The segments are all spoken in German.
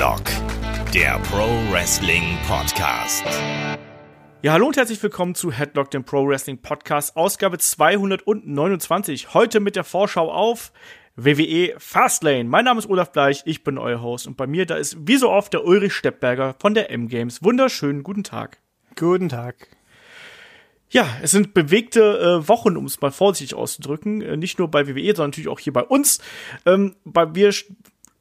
Headlock, der Pro Wrestling Podcast. Ja, hallo und herzlich willkommen zu Headlock, dem Pro Wrestling Podcast, Ausgabe 229. Heute mit der Vorschau auf WWE Fastlane. Mein Name ist Olaf Bleich, ich bin euer Host und bei mir da ist wie so oft der Ulrich Steppberger von der M-Games. Wunderschönen guten Tag. Guten Tag. Ja, es sind bewegte äh, Wochen, um es mal vorsichtig auszudrücken. Äh, nicht nur bei WWE, sondern natürlich auch hier bei uns. Ähm, bei, wir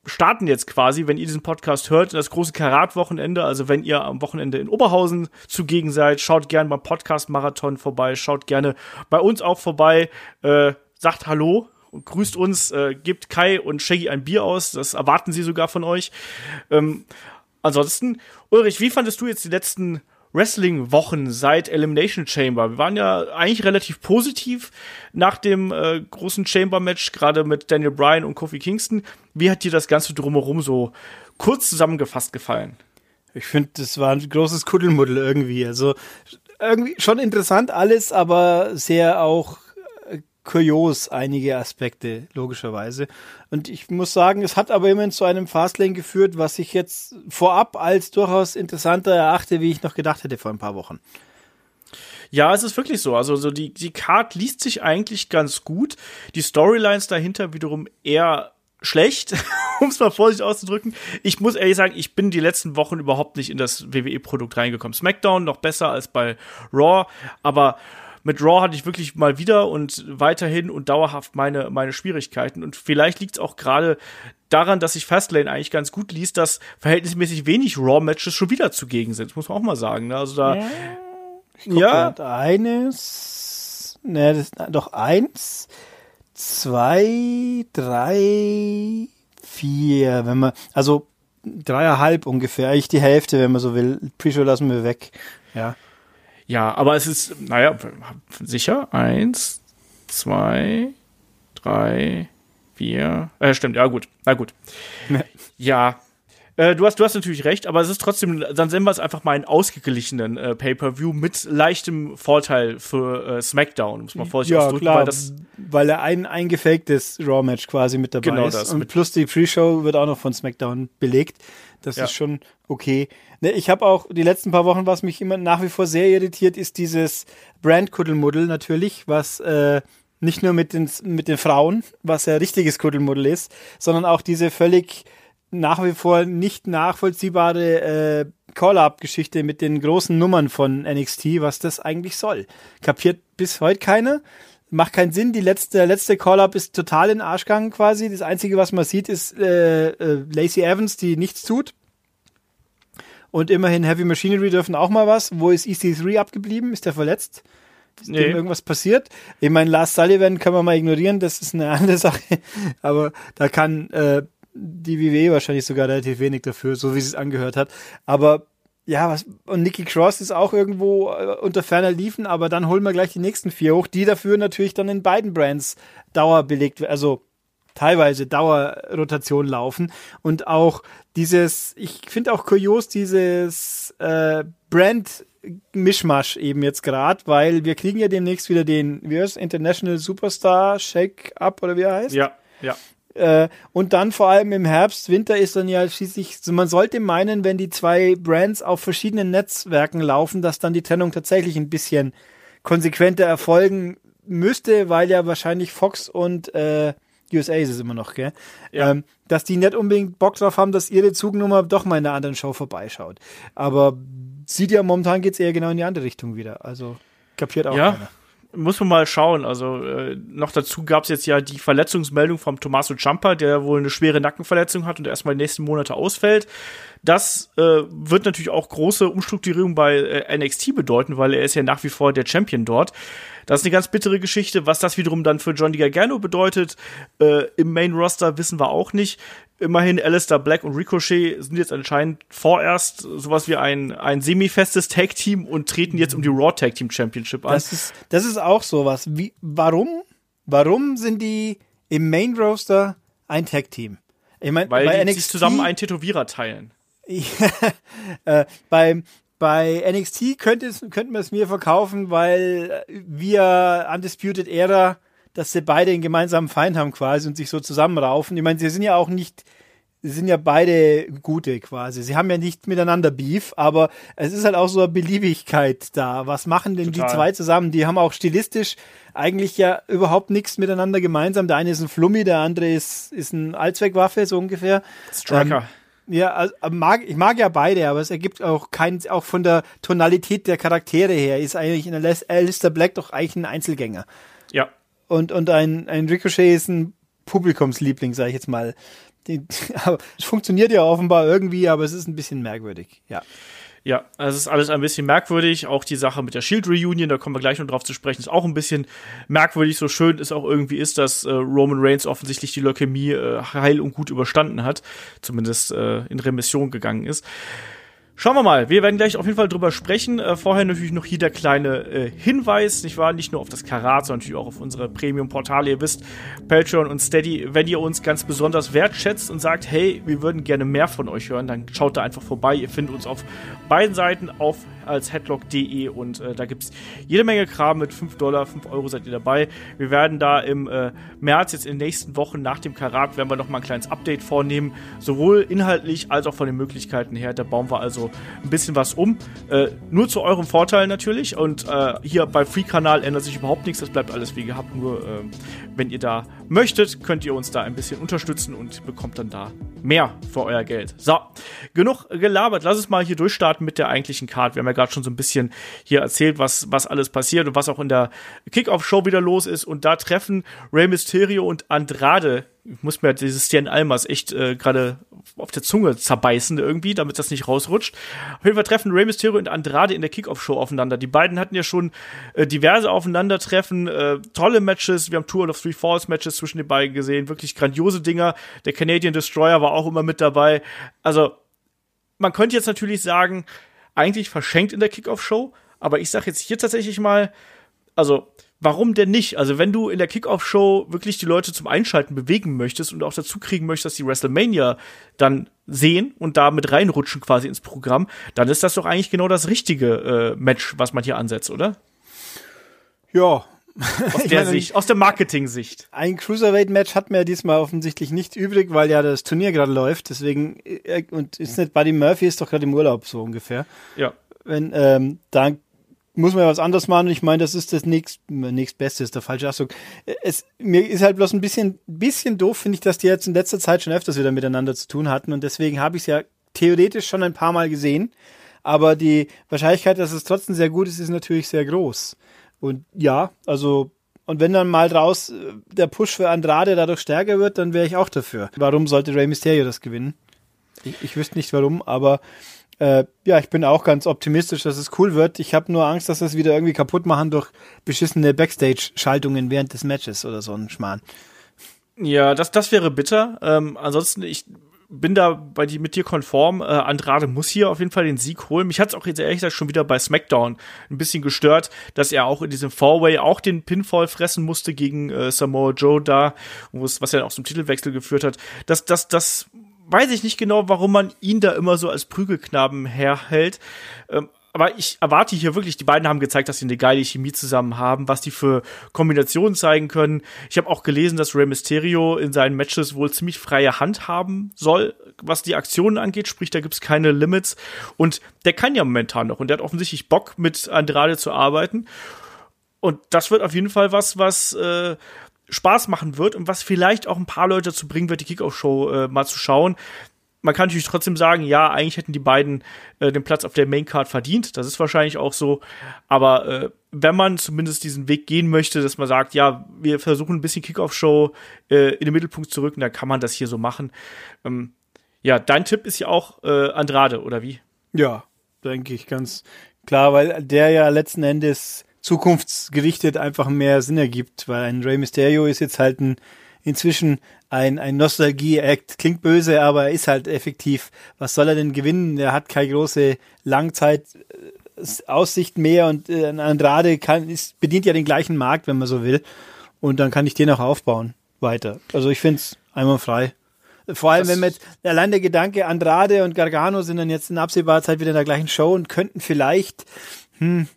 starten jetzt quasi, wenn ihr diesen Podcast hört, das große Karat-Wochenende. Also wenn ihr am Wochenende in Oberhausen zugegen seid, schaut gerne beim Podcast-Marathon vorbei, schaut gerne bei uns auch vorbei, äh, sagt Hallo und grüßt uns, äh, gebt Kai und Shaggy ein Bier aus. Das erwarten sie sogar von euch. Ähm, ansonsten, Ulrich, wie fandest du jetzt die letzten Wrestling-Wochen seit Elimination Chamber. Wir waren ja eigentlich relativ positiv nach dem äh, großen Chamber-Match, gerade mit Daniel Bryan und Kofi Kingston. Wie hat dir das Ganze drumherum so kurz zusammengefasst gefallen? Ich finde, das war ein großes Kuddelmuddel irgendwie. Also irgendwie schon interessant alles, aber sehr auch kurios einige Aspekte, logischerweise. Und ich muss sagen, es hat aber immerhin zu einem Fastlane geführt, was ich jetzt vorab als durchaus interessanter erachte, wie ich noch gedacht hätte vor ein paar Wochen. Ja, es ist wirklich so. Also so die, die Card liest sich eigentlich ganz gut. Die Storylines dahinter wiederum eher schlecht, um es mal vorsichtig auszudrücken. Ich muss ehrlich sagen, ich bin die letzten Wochen überhaupt nicht in das WWE-Produkt reingekommen. SmackDown noch besser als bei Raw, aber mit Raw hatte ich wirklich mal wieder und weiterhin und dauerhaft meine, meine Schwierigkeiten. Und vielleicht liegt es auch gerade daran, dass sich Fastlane eigentlich ganz gut liest, dass verhältnismäßig wenig Raw-Matches schon wieder zugegen sind. Das muss man auch mal sagen. Ne? Also da. Ja. ja. Eines. Ne, das, doch eins, zwei, drei, vier. Wenn man. Also dreieinhalb ungefähr. Eigentlich die Hälfte, wenn man so will. Pre-Show lassen wir weg. Ja. Ja, aber es ist, naja, sicher. Eins, zwei, drei, vier. Äh, stimmt, ja, gut. Na gut. ja. Äh, du, hast, du hast natürlich recht, aber es ist trotzdem, dann sehen wir es einfach mal einen ausgeglichenen äh, Pay-Per-View mit leichtem Vorteil für äh, SmackDown, muss man vorsichtig ja, ausdrücken. Klar, weil, das, weil er ein eingefaktes Raw-Match quasi mit dabei genau ist. Das, Und plus die Pre-Show wird auch noch von SmackDown belegt. Das ja. ist schon okay. Ne, ich habe auch die letzten paar Wochen, was mich immer nach wie vor sehr irritiert, ist dieses Brand-Kuddelmuddel natürlich, was äh, nicht nur mit den, mit den Frauen, was ja richtiges Kuddelmuddel ist, sondern auch diese völlig nach wie vor nicht nachvollziehbare äh, Call-Up-Geschichte mit den großen Nummern von NXT, was das eigentlich soll. Kapiert bis heute keiner. Macht keinen Sinn. Die letzte, letzte Call-Up ist total in Arschgang quasi. Das Einzige, was man sieht, ist äh, äh, Lacey Evans, die nichts tut. Und immerhin Heavy Machinery dürfen auch mal was. Wo ist EC3 abgeblieben? Ist der verletzt? Ist nee. dem irgendwas passiert? Ich meine, Lars Sullivan kann man mal ignorieren, das ist eine andere Sache. Aber da kann äh, die WWE wahrscheinlich sogar relativ wenig dafür, so wie sie es angehört hat. Aber ja, was, und Nikki Cross ist auch irgendwo äh, unter ferner Liefen, aber dann holen wir gleich die nächsten vier hoch, die dafür natürlich dann in beiden Brands Dauer belegt, also teilweise Dauerrotation laufen und auch dieses, ich finde auch kurios dieses äh, Brand Mischmasch eben jetzt gerade, weil wir kriegen ja demnächst wieder den, wie heißt International Superstar Shake Up oder wie er heißt? Ja, ja. Äh, und dann vor allem im Herbst, Winter ist dann ja schließlich, also man sollte meinen, wenn die zwei Brands auf verschiedenen Netzwerken laufen, dass dann die Trennung tatsächlich ein bisschen konsequenter erfolgen müsste, weil ja wahrscheinlich Fox und äh, USA ist es immer noch, gell? Ja. Ähm, dass die nicht unbedingt Bock drauf haben, dass ihre Zugnummer doch mal in einer anderen Show vorbeischaut. Aber sieht ja momentan geht's eher genau in die andere Richtung wieder. Also kapiert auch ja. keiner muss man mal schauen. Also äh, noch dazu gab es jetzt ja die Verletzungsmeldung vom Tommaso Ciampa, der wohl eine schwere Nackenverletzung hat und erstmal die nächsten Monate ausfällt. Das äh, wird natürlich auch große Umstrukturierung bei äh, NXT bedeuten, weil er ist ja nach wie vor der Champion dort. Das ist eine ganz bittere Geschichte. Was das wiederum dann für Johnny Gargano bedeutet, äh, im Main Roster wissen wir auch nicht. Immerhin Alistair Black und Ricochet sind jetzt anscheinend vorerst sowas wie ein, ein semi-festes Tag-Team und treten jetzt um die Raw Tag Team Championship an. Das ist, das ist auch sowas. Wie, warum? Warum sind die im Main Roster ein Tag-Team? Ich meine, weil die NXT, sich zusammen einen Tätowierer teilen. Ja, äh, beim, bei NXT könnte es, könnten wir es mir verkaufen, weil wir Undisputed Era, dass sie beide einen gemeinsamen Feind haben quasi und sich so zusammenraufen. Ich meine, sie sind ja auch nicht sind ja beide gute quasi. Sie haben ja nicht miteinander Beef, aber es ist halt auch so eine Beliebigkeit da. Was machen denn Total. die zwei zusammen? Die haben auch stilistisch eigentlich ja überhaupt nichts miteinander gemeinsam. Der eine ist ein Flummi, der andere ist, ist ein Allzweckwaffe, so ungefähr. Striker. Ähm, ja, also, mag, ich mag ja beide, aber es ergibt auch kein, auch von der Tonalität der Charaktere her, ist eigentlich in Alistair Black doch eigentlich ein Einzelgänger. Ja. Und, und ein, ein Ricochet ist ein Publikumsliebling, sage ich jetzt mal. es funktioniert ja offenbar irgendwie, aber es ist ein bisschen merkwürdig, ja. Ja, also es ist alles ein bisschen merkwürdig. Auch die Sache mit der Shield Reunion, da kommen wir gleich noch drauf zu sprechen, ist auch ein bisschen merkwürdig. So schön es auch irgendwie ist, dass äh, Roman Reigns offensichtlich die Leukämie äh, heil und gut überstanden hat, zumindest äh, in Remission gegangen ist. Schauen wir mal. Wir werden gleich auf jeden Fall drüber sprechen. Äh, vorher natürlich noch hier der kleine äh, Hinweis, nicht wahr? Nicht nur auf das Karat, sondern natürlich auch auf unsere Premium-Portale. Ihr wisst, Patreon und Steady. Wenn ihr uns ganz besonders wertschätzt und sagt, hey, wir würden gerne mehr von euch hören, dann schaut da einfach vorbei. Ihr findet uns auf beiden Seiten auf als headlock.de und äh, da gibt es jede Menge Kram mit 5 Dollar, 5 Euro seid ihr dabei. Wir werden da im äh, März, jetzt in den nächsten Wochen nach dem Karat, werden wir nochmal ein kleines Update vornehmen, sowohl inhaltlich als auch von den Möglichkeiten her. Da bauen wir also ein bisschen was um. Äh, nur zu eurem Vorteil natürlich und äh, hier bei Free-Kanal ändert sich überhaupt nichts, das bleibt alles wie gehabt, nur äh, wenn ihr da möchtet, könnt ihr uns da ein bisschen unterstützen und bekommt dann da mehr für euer Geld. So, genug gelabert. Lass uns mal hier durchstarten mit der eigentlichen Card. Wir haben ja gerade schon so ein bisschen hier erzählt, was, was alles passiert und was auch in der Kickoff-Show wieder los ist. Und da treffen Rey Mysterio und Andrade ich muss mir dieses Stian Almas echt äh, gerade auf der Zunge zerbeißen irgendwie, damit das nicht rausrutscht. Auf jeden Fall treffen Rey Mysterio und Andrade in der Kickoff-Show aufeinander. Die beiden hatten ja schon äh, diverse Aufeinandertreffen, äh, tolle Matches. Wir haben Tour of Three Falls Matches zwischen den beiden gesehen, wirklich grandiose Dinger. Der Canadian Destroyer war auch immer mit dabei. Also, man könnte jetzt natürlich sagen, eigentlich verschenkt in der Kickoff-Show, aber ich sag jetzt hier tatsächlich mal, also warum denn nicht? Also, wenn du in der Kickoff-Show wirklich die Leute zum Einschalten bewegen möchtest und auch dazu kriegen möchtest, dass die WrestleMania dann sehen und da mit reinrutschen quasi ins Programm, dann ist das doch eigentlich genau das richtige äh, Match, was man hier ansetzt, oder? Ja. Aus der meine, Sicht, aus der Marketing-Sicht. Ein Cruiserweight-Match hat mir ja diesmal offensichtlich nicht übrig, weil ja das Turnier gerade läuft. Deswegen, äh, und ist nicht Buddy Murphy ist doch gerade im Urlaub, so ungefähr. Ja. Wenn, ähm, dann muss man ja was anderes machen. Ich meine, das ist das nächst, nächstbeste, ist der falsche Ausdruck. Es, mir ist halt bloß ein bisschen, bisschen doof, finde ich, dass die jetzt in letzter Zeit schon öfters wieder miteinander zu tun hatten und deswegen habe ich es ja theoretisch schon ein paar Mal gesehen. Aber die Wahrscheinlichkeit, dass es trotzdem sehr gut ist, ist natürlich sehr groß. Und ja, also, und wenn dann mal draus äh, der Push für Andrade dadurch stärker wird, dann wäre ich auch dafür. Warum sollte Rey Mysterio das gewinnen? Ich, ich wüsste nicht warum, aber äh, ja, ich bin auch ganz optimistisch, dass es cool wird. Ich habe nur Angst, dass das wieder irgendwie kaputt machen durch beschissene Backstage-Schaltungen während des Matches oder so ein Schmarrn. Ja, das, das wäre bitter. Ähm, ansonsten, ich bin da bei die, mit dir konform. Äh, Andrade muss hier auf jeden Fall den Sieg holen. Mich hat es auch jetzt ehrlich gesagt schon wieder bei SmackDown ein bisschen gestört, dass er auch in diesem Four-Way auch den Pinfall fressen musste gegen äh, Samoa Joe da, was ja auch zum Titelwechsel geführt hat. Das, das, das weiß ich nicht genau, warum man ihn da immer so als Prügelknaben herhält. Ähm, aber ich erwarte hier wirklich, die beiden haben gezeigt, dass sie eine geile Chemie zusammen haben, was die für Kombinationen zeigen können. Ich habe auch gelesen, dass Rey Mysterio in seinen Matches wohl ziemlich freie Hand haben soll, was die Aktionen angeht, sprich, da gibt's keine Limits. Und der kann ja momentan noch und der hat offensichtlich Bock, mit Andrade zu arbeiten. Und das wird auf jeden Fall was, was äh, Spaß machen wird und was vielleicht auch ein paar Leute dazu bringen wird, die Kickoff-Show äh, mal zu schauen. Man kann natürlich trotzdem sagen, ja, eigentlich hätten die beiden äh, den Platz auf der Maincard verdient. Das ist wahrscheinlich auch so. Aber äh, wenn man zumindest diesen Weg gehen möchte, dass man sagt, ja, wir versuchen ein bisschen Kickoff-Show äh, in den Mittelpunkt zu rücken, dann kann man das hier so machen. Ähm, ja, dein Tipp ist ja auch äh, Andrade, oder wie? Ja, denke ich ganz klar, weil der ja letzten Endes zukunftsgerichtet einfach mehr Sinn ergibt, weil ein Rey Mysterio ist jetzt halt ein, inzwischen ein, ein Nostalgie-Act. Klingt böse, aber er ist halt effektiv. Was soll er denn gewinnen? Er hat keine große Langzeit. Aussicht mehr und äh, Andrade kann, ist, bedient ja den gleichen Markt, wenn man so will. Und dann kann ich den auch aufbauen weiter. Also ich finde es einmal frei. Vor allem, das wenn mit allein der Gedanke, Andrade und Gargano sind dann jetzt in absehbarer Zeit wieder in der gleichen Show und könnten vielleicht, hm,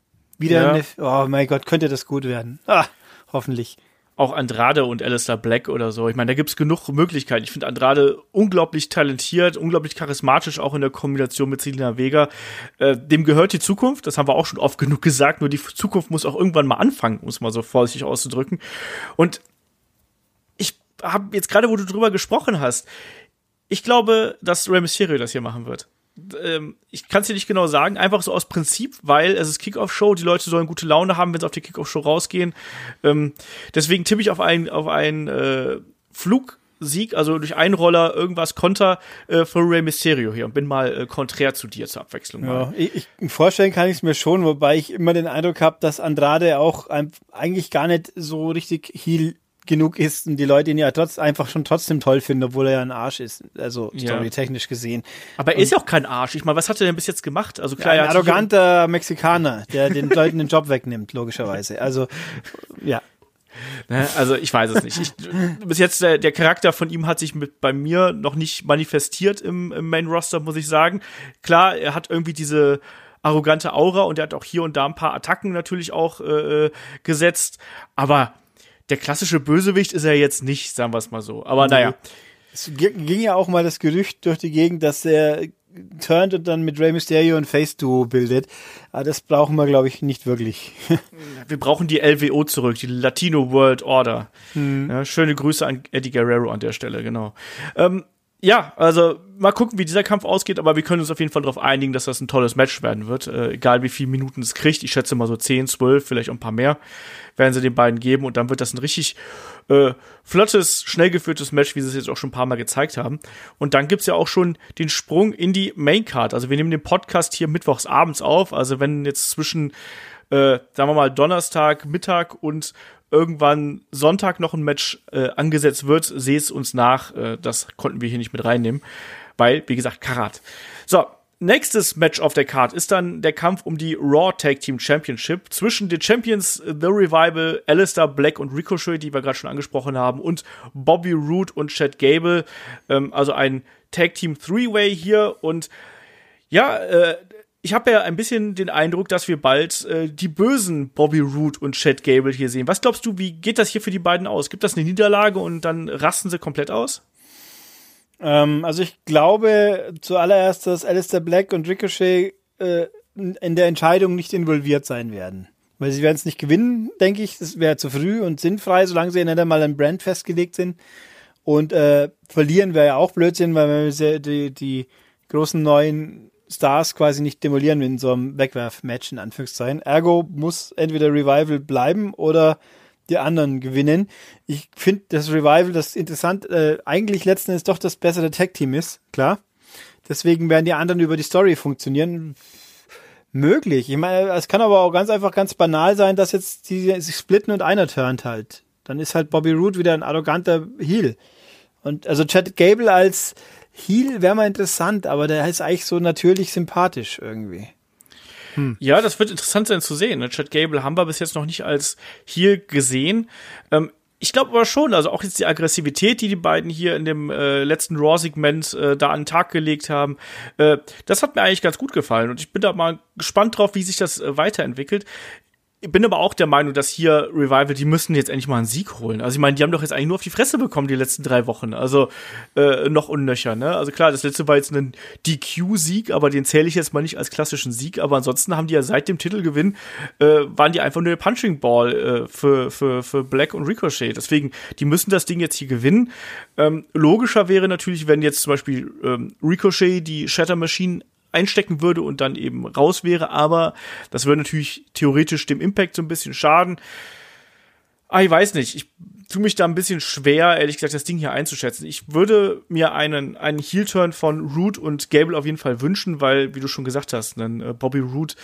wieder ja. eine, oh mein Gott, könnte das gut werden. Ah, hoffentlich. auch Andrade und Alistair Black oder so. Ich meine, da gibt's genug Möglichkeiten. Ich finde Andrade unglaublich talentiert, unglaublich charismatisch, auch in der Kombination mit Selina Vega. Äh, dem gehört die Zukunft, das haben wir auch schon oft genug gesagt, nur die Zukunft muss auch irgendwann mal anfangen, um es mal so vorsichtig auszudrücken. Und ich habe jetzt gerade, wo du drüber gesprochen hast, ich glaube, dass Rey Mysterio das hier machen wird ähm, ich kann es dir nicht genau sagen, einfach so aus Prinzip, weil es ist Kickoff-Show, die Leute sollen gute Laune haben, wenn sie auf die Kickoff-Show rausgehen. Ähm, deswegen tippe ich auf einen auf einen äh, Flugsieg, also durch einen Roller irgendwas Konter äh, für Rey Mysterio hier und bin mal äh, konträr zu dir zur Abwechslung. Ja, ich, ich, vorstellen kann ich es mir schon, wobei ich immer den Eindruck habe, dass Andrade auch eigentlich gar nicht so richtig Heal genug ist und die Leute ihn ja trotz, einfach schon trotzdem toll finden, obwohl er ja ein Arsch ist, also storytechnisch gesehen. Aber er ist ja auch kein Arsch. Ich meine, was hat er denn bis jetzt gemacht? Also klar, ja, ein arroganter Mexikaner, der den Leuten den Job wegnimmt, logischerweise. Also ja. Ne, also ich weiß es nicht. Ich, bis jetzt der, der, Charakter von ihm hat sich mit bei mir noch nicht manifestiert im, im Main Roster, muss ich sagen. Klar, er hat irgendwie diese arrogante Aura und er hat auch hier und da ein paar Attacken natürlich auch äh, äh gesetzt, aber der klassische Bösewicht ist er jetzt nicht, sagen wir es mal so. Aber naja. Es ging ja auch mal das Gerücht durch die Gegend, dass er turnt und dann mit Rey Mysterio ein Face-Duo bildet. Aber das brauchen wir, glaube ich, nicht wirklich. wir brauchen die LWO zurück, die Latino World Order. Hm. Ja, schöne Grüße an Eddie Guerrero an der Stelle, genau. Ähm, ja, also mal gucken, wie dieser Kampf ausgeht, aber wir können uns auf jeden Fall darauf einigen, dass das ein tolles Match werden wird. Äh, egal wie viele Minuten es kriegt. Ich schätze mal so 10, 12, vielleicht auch ein paar mehr werden sie den beiden geben und dann wird das ein richtig äh, flottes, schnell geführtes Match, wie sie es jetzt auch schon ein paar Mal gezeigt haben. Und dann gibt's ja auch schon den Sprung in die Maincard. Also wir nehmen den Podcast hier mittwochs abends auf. Also wenn jetzt zwischen, äh, sagen wir mal, Donnerstag, Mittag und irgendwann Sonntag noch ein Match äh, angesetzt wird, seht es uns nach. Äh, das konnten wir hier nicht mit reinnehmen, weil, wie gesagt, Karat. So, nächstes Match auf der Card ist dann der Kampf um die Raw Tag Team Championship zwischen den Champions The Revival, Alistair Black und Ricochet, die wir gerade schon angesprochen haben, und Bobby Roode und Chad Gable. Ähm, also ein Tag Team Three-Way hier und ja, äh, ich habe ja ein bisschen den Eindruck, dass wir bald äh, die bösen Bobby Roode und Chad Gable hier sehen. Was glaubst du, wie geht das hier für die beiden aus? Gibt das eine Niederlage und dann rasten sie komplett aus? Ähm, also ich glaube zuallererst, dass Alistair Black und Ricochet äh, in der Entscheidung nicht involviert sein werden. Weil sie werden es nicht gewinnen, denke ich. Das wäre zu früh und sinnfrei, solange sie nicht einmal ein Brand festgelegt sind. Und äh, verlieren wäre ja auch Blödsinn, weil wir die, die großen neuen Stars quasi nicht demolieren in so einem Wegwerf-Match in Anführungszeichen. Ergo muss entweder Revival bleiben oder die anderen gewinnen. Ich finde das Revival, das interessant, äh, eigentlich letzten Endes doch das bessere Tag-Team ist, klar. Deswegen werden die anderen über die Story funktionieren. Möglich. Ich meine, es kann aber auch ganz einfach ganz banal sein, dass jetzt die sich splitten und einer turnt halt. Dann ist halt Bobby Roode wieder ein arroganter Heel. Und also Chad Gable als Heel wäre mal interessant, aber der ist eigentlich so natürlich sympathisch irgendwie. Hm. Ja, das wird interessant sein zu sehen. Ne? Chad Gable haben wir bis jetzt noch nicht als Heel gesehen. Ähm, ich glaube aber schon, also auch jetzt die Aggressivität, die die beiden hier in dem äh, letzten Raw-Segment äh, da an den Tag gelegt haben, äh, das hat mir eigentlich ganz gut gefallen und ich bin da mal gespannt drauf, wie sich das äh, weiterentwickelt. Ich bin aber auch der Meinung, dass hier Revival, die müssen jetzt endlich mal einen Sieg holen. Also ich meine, die haben doch jetzt eigentlich nur auf die Fresse bekommen die letzten drei Wochen. Also äh, noch unnöcher, ne? Also klar, das letzte war jetzt ein DQ-Sieg, aber den zähle ich jetzt mal nicht als klassischen Sieg. Aber ansonsten haben die ja seit dem Titelgewinn, äh, waren die einfach nur der Punching Ball äh, für, für, für Black und Ricochet. Deswegen, die müssen das Ding jetzt hier gewinnen. Ähm, logischer wäre natürlich, wenn jetzt zum Beispiel ähm, Ricochet die Shatter Machine einstecken würde und dann eben raus wäre, aber das würde natürlich theoretisch dem Impact so ein bisschen schaden. Ah, ich weiß nicht. Ich tue mich da ein bisschen schwer, ehrlich gesagt, das Ding hier einzuschätzen. Ich würde mir einen, einen Heel-Turn von Root und Gable auf jeden Fall wünschen, weil, wie du schon gesagt hast, ein äh, Bobby Root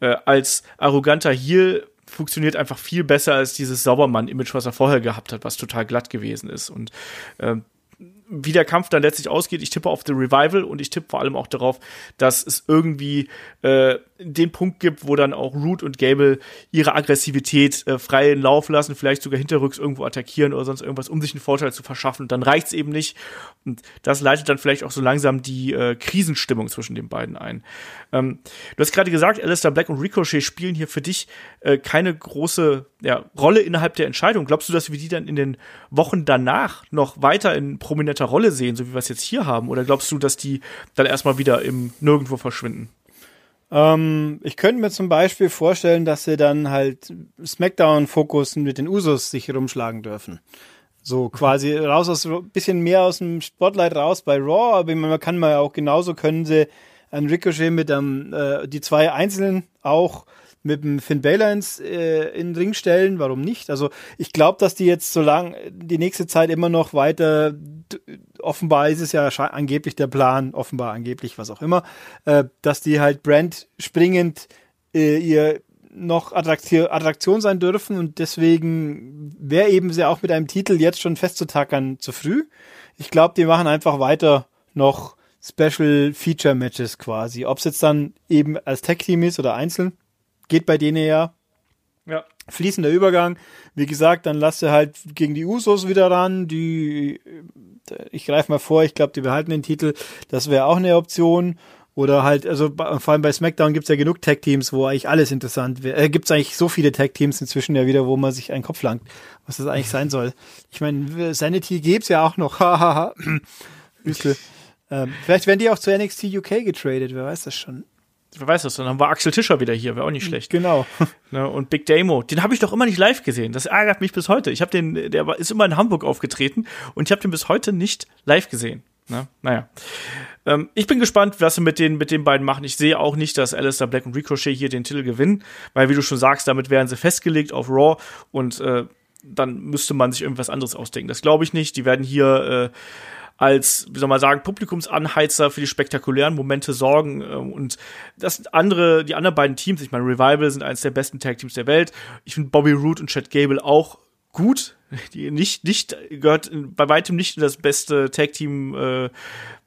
äh, als arroganter Heel funktioniert einfach viel besser als dieses Saubermann-Image, was er vorher gehabt hat, was total glatt gewesen ist. Und äh, wie der Kampf dann letztlich ausgeht, ich tippe auf The Revival und ich tippe vor allem auch darauf, dass es irgendwie äh, den Punkt gibt, wo dann auch Root und Gable ihre Aggressivität äh, freien Lauf lassen, vielleicht sogar hinterrücks irgendwo attackieren oder sonst irgendwas, um sich einen Vorteil zu verschaffen. Und dann reicht's eben nicht. Und das leitet dann vielleicht auch so langsam die äh, Krisenstimmung zwischen den beiden ein. Ähm, du hast gerade gesagt, Alistair Black und Ricochet spielen hier für dich äh, keine große ja, Rolle innerhalb der Entscheidung. Glaubst du, dass wir die dann in den Wochen danach noch weiter in prominenter Rolle sehen, so wie wir es jetzt hier haben? Oder glaubst du, dass die dann erstmal wieder im Nirgendwo verschwinden? Ähm, ich könnte mir zum Beispiel vorstellen, dass sie dann halt Smackdown-Fokus mit den Usos sich rumschlagen dürfen. So quasi raus aus, bisschen mehr aus dem Spotlight raus bei Raw, aber man kann mal auch genauso können sie ein Ricochet mit ähm, äh, die zwei Einzelnen auch mit dem Finn Balor ins, äh, in den Ring stellen, warum nicht? Also ich glaube, dass die jetzt so lang die nächste Zeit immer noch weiter, offenbar ist es ja angeblich der Plan, offenbar angeblich, was auch immer, äh, dass die halt Brand springend äh, ihr noch Attraktion sein dürfen und deswegen wäre eben sie auch mit einem Titel jetzt schon festzutackern zu früh. Ich glaube, die machen einfach weiter noch Special Feature Matches quasi. Ob es jetzt dann eben als Tag Team ist oder einzeln, geht bei denen ja. Ja. Fließender Übergang. Wie gesagt, dann lass du halt gegen die Usos wieder ran. Die, ich greife mal vor, ich glaube, die behalten den Titel. Das wäre auch eine Option. Oder halt, also vor allem bei SmackDown gibt's ja genug Tag-Teams, wo eigentlich alles interessant wäre. Äh, gibt's eigentlich so viele Tag-Teams inzwischen ja wieder, wo man sich einen Kopf langt, was das eigentlich sein soll. Ich meine, Sanity gibt's ja auch noch. Hahaha. ähm, vielleicht werden die auch zu NXT UK getradet, wer weiß das schon wer weiß das, dann haben wir Axel Tischer wieder hier, wäre auch nicht schlecht. Genau. Ne, und Big Damo, den habe ich doch immer nicht live gesehen. Das ärgert mich bis heute. Ich habe den, der ist immer in Hamburg aufgetreten und ich habe den bis heute nicht live gesehen. Ne? Naja. Ähm, ich bin gespannt, was sie mit den, mit den beiden machen. Ich sehe auch nicht, dass Alistair Black und Ricochet hier den Titel gewinnen, weil, wie du schon sagst, damit wären sie festgelegt auf Raw und äh, dann müsste man sich irgendwas anderes ausdenken. Das glaube ich nicht. Die werden hier äh, als, wie soll man sagen, Publikumsanheizer für die spektakulären Momente sorgen. Ähm, und das andere, die anderen beiden Teams, ich meine, Revival sind eines der besten Tag-Teams der Welt. Ich finde Bobby Root und Chad Gable auch gut. Die nicht, nicht, gehört bei weitem nicht in das beste Tag-Team, äh,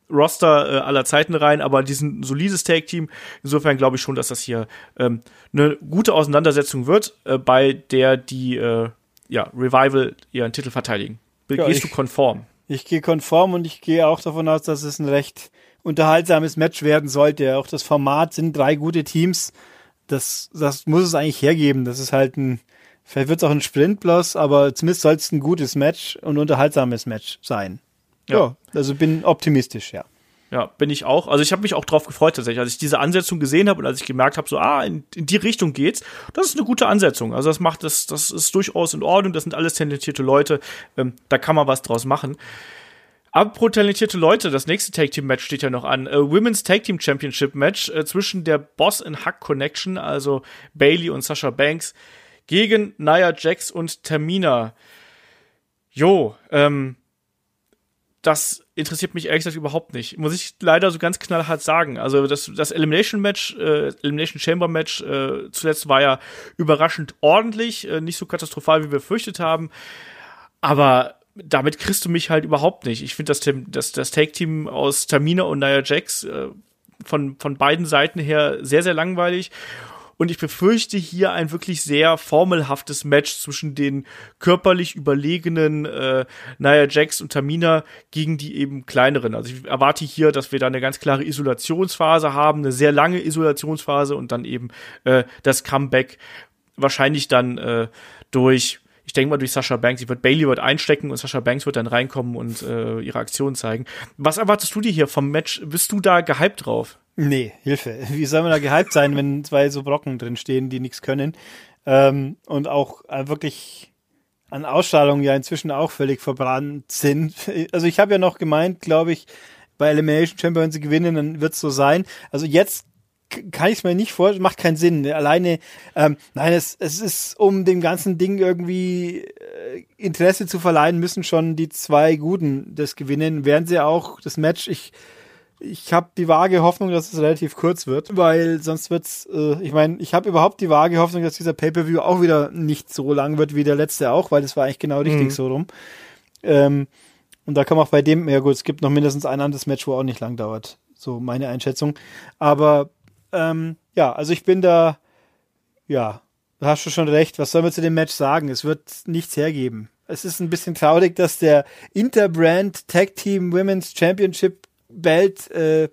Roster äh, aller Zeiten rein, aber die sind ein solides Tag-Team. Insofern glaube ich schon, dass das hier ähm, eine gute Auseinandersetzung wird, äh, bei der die äh, ja, Revival ihren Titel verteidigen. Gehst ja, du konform? Ich gehe konform und ich gehe auch davon aus, dass es ein recht unterhaltsames Match werden sollte. Auch das Format sind drei gute Teams. Das, das muss es eigentlich hergeben. Das ist halt ein, vielleicht wird es auch ein Sprint bloß, aber zumindest soll es ein gutes Match und unterhaltsames Match sein. Ja. ja, also bin optimistisch, ja. Ja, bin ich auch. Also ich habe mich auch drauf gefreut tatsächlich, als ich diese Ansetzung gesehen habe und als ich gemerkt habe, so ah, in, in, die Richtung geht's. Das ist eine gute Ansetzung. Also das macht das, das ist durchaus in Ordnung. Das sind alles talentierte Leute. Ähm, da kann man was draus machen. Apropos talentierte Leute, das nächste Tag Team Match steht ja noch an. Äh, Women's Tag Team Championship Match äh, zwischen der Boss in Hack Connection, also Bailey und Sasha Banks, gegen Nia Jax und Tamina. Jo, ähm, das interessiert mich ehrlich gesagt überhaupt nicht. Muss ich leider so ganz knallhart sagen. Also das, das Elimination Match, äh, Elimination Chamber Match äh, zuletzt war ja überraschend ordentlich, äh, nicht so katastrophal, wie wir befürchtet haben. Aber damit kriegst du mich halt überhaupt nicht. Ich finde das, das, das Take-Team aus Tamina und Nia Jax äh, von, von beiden Seiten her sehr, sehr langweilig. Und ich befürchte hier ein wirklich sehr formelhaftes Match zwischen den körperlich überlegenen äh, Nia Jax und Tamina gegen die eben kleineren. Also ich erwarte hier, dass wir da eine ganz klare Isolationsphase haben, eine sehr lange Isolationsphase und dann eben äh, das Comeback wahrscheinlich dann äh, durch ich denke mal durch Sascha Banks. Ich wird Bailey wird einstecken und Sascha Banks wird dann reinkommen und äh, ihre Aktion zeigen. Was erwartest du dir hier vom Match? Bist du da gehypt drauf? Nee, Hilfe. Wie soll man da gehypt sein, wenn zwei so Brocken drin stehen, die nichts können? Ähm, und auch äh, wirklich an Ausstrahlung ja inzwischen auch völlig verbrannt sind. Also ich habe ja noch gemeint, glaube ich, bei Elimination Chamber, wenn sie gewinnen, dann wird es so sein. Also jetzt kann ich es mir nicht vorstellen, macht keinen Sinn. Alleine, ähm, nein, es, es ist, um dem ganzen Ding irgendwie äh, Interesse zu verleihen, müssen schon die zwei Guten das gewinnen. Werden sie auch das Match, ich ich habe die vage Hoffnung, dass es relativ kurz wird, weil sonst wird's. Äh, ich meine, ich habe überhaupt die vage Hoffnung, dass dieser Pay-per-View auch wieder nicht so lang wird wie der letzte auch, weil das war eigentlich genau richtig mhm. so rum. Ähm, und da kann man auch bei dem, ja gut, es gibt noch mindestens ein anderes Match, wo auch nicht lang dauert. So meine Einschätzung. Aber ähm, ja, also ich bin da, ja, hast du schon recht. Was soll man zu dem Match sagen? Es wird nichts hergeben. Es ist ein bisschen traurig, dass der Interbrand Tag Team Women's Championship Belt äh,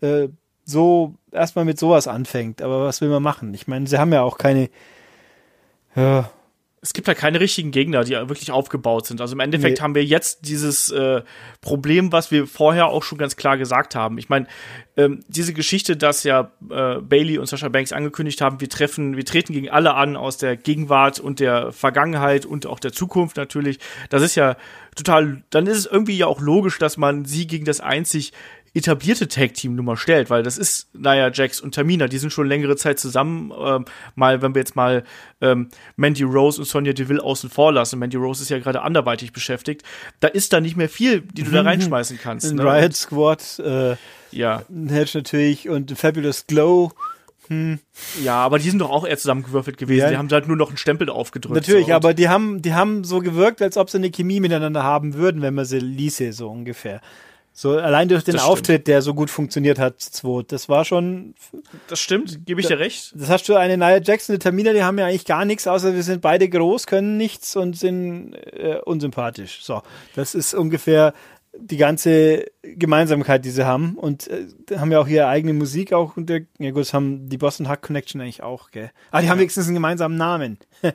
äh, so erstmal mit sowas anfängt. Aber was will man machen? Ich meine, sie haben ja auch keine. Ja, es gibt ja keine richtigen Gegner, die wirklich aufgebaut sind. Also im Endeffekt nee. haben wir jetzt dieses äh, Problem, was wir vorher auch schon ganz klar gesagt haben. Ich meine, ähm, diese Geschichte, dass ja äh, Bailey und Sasha Banks angekündigt haben, wir treffen, wir treten gegen alle an aus der Gegenwart und der Vergangenheit und auch der Zukunft natürlich. Das ist ja total, dann ist es irgendwie ja auch logisch, dass man sie gegen das einzig etablierte Tag-Team-Nummer stellt, weil das ist Nia Jax und Tamina, die sind schon längere Zeit zusammen. Ähm, mal, wenn wir jetzt mal ähm, Mandy Rose und Sonja Deville außen vor lassen, Mandy Rose ist ja gerade anderweitig beschäftigt, da ist da nicht mehr viel, die du da mhm. reinschmeißen kannst. Ein ne? Riot Squad, äh, ja. Hedge natürlich und Fabulous Glow. Hm. Ja, aber die sind doch auch eher zusammengewürfelt gewesen. Ja. Die haben halt nur noch einen Stempel aufgedrückt. Natürlich, so. aber die haben, die haben so gewirkt, als ob sie eine Chemie miteinander haben würden, wenn man sie ließe, so ungefähr. So allein durch den das Auftritt, stimmt. der so gut funktioniert hat, zwei, das war schon. Das stimmt, gebe ich dir recht. Das hast du eine Nia Jackson, eine Tamina, die haben ja eigentlich gar nichts, außer wir sind beide groß, können nichts und sind äh, unsympathisch. So, das ist ungefähr die ganze Gemeinsamkeit, die sie haben und äh, haben ja auch ihre eigene Musik auch und der, ja gut, das haben die Boston Hack Connection eigentlich auch, gell. Ah, die haben wenigstens einen gemeinsamen Namen.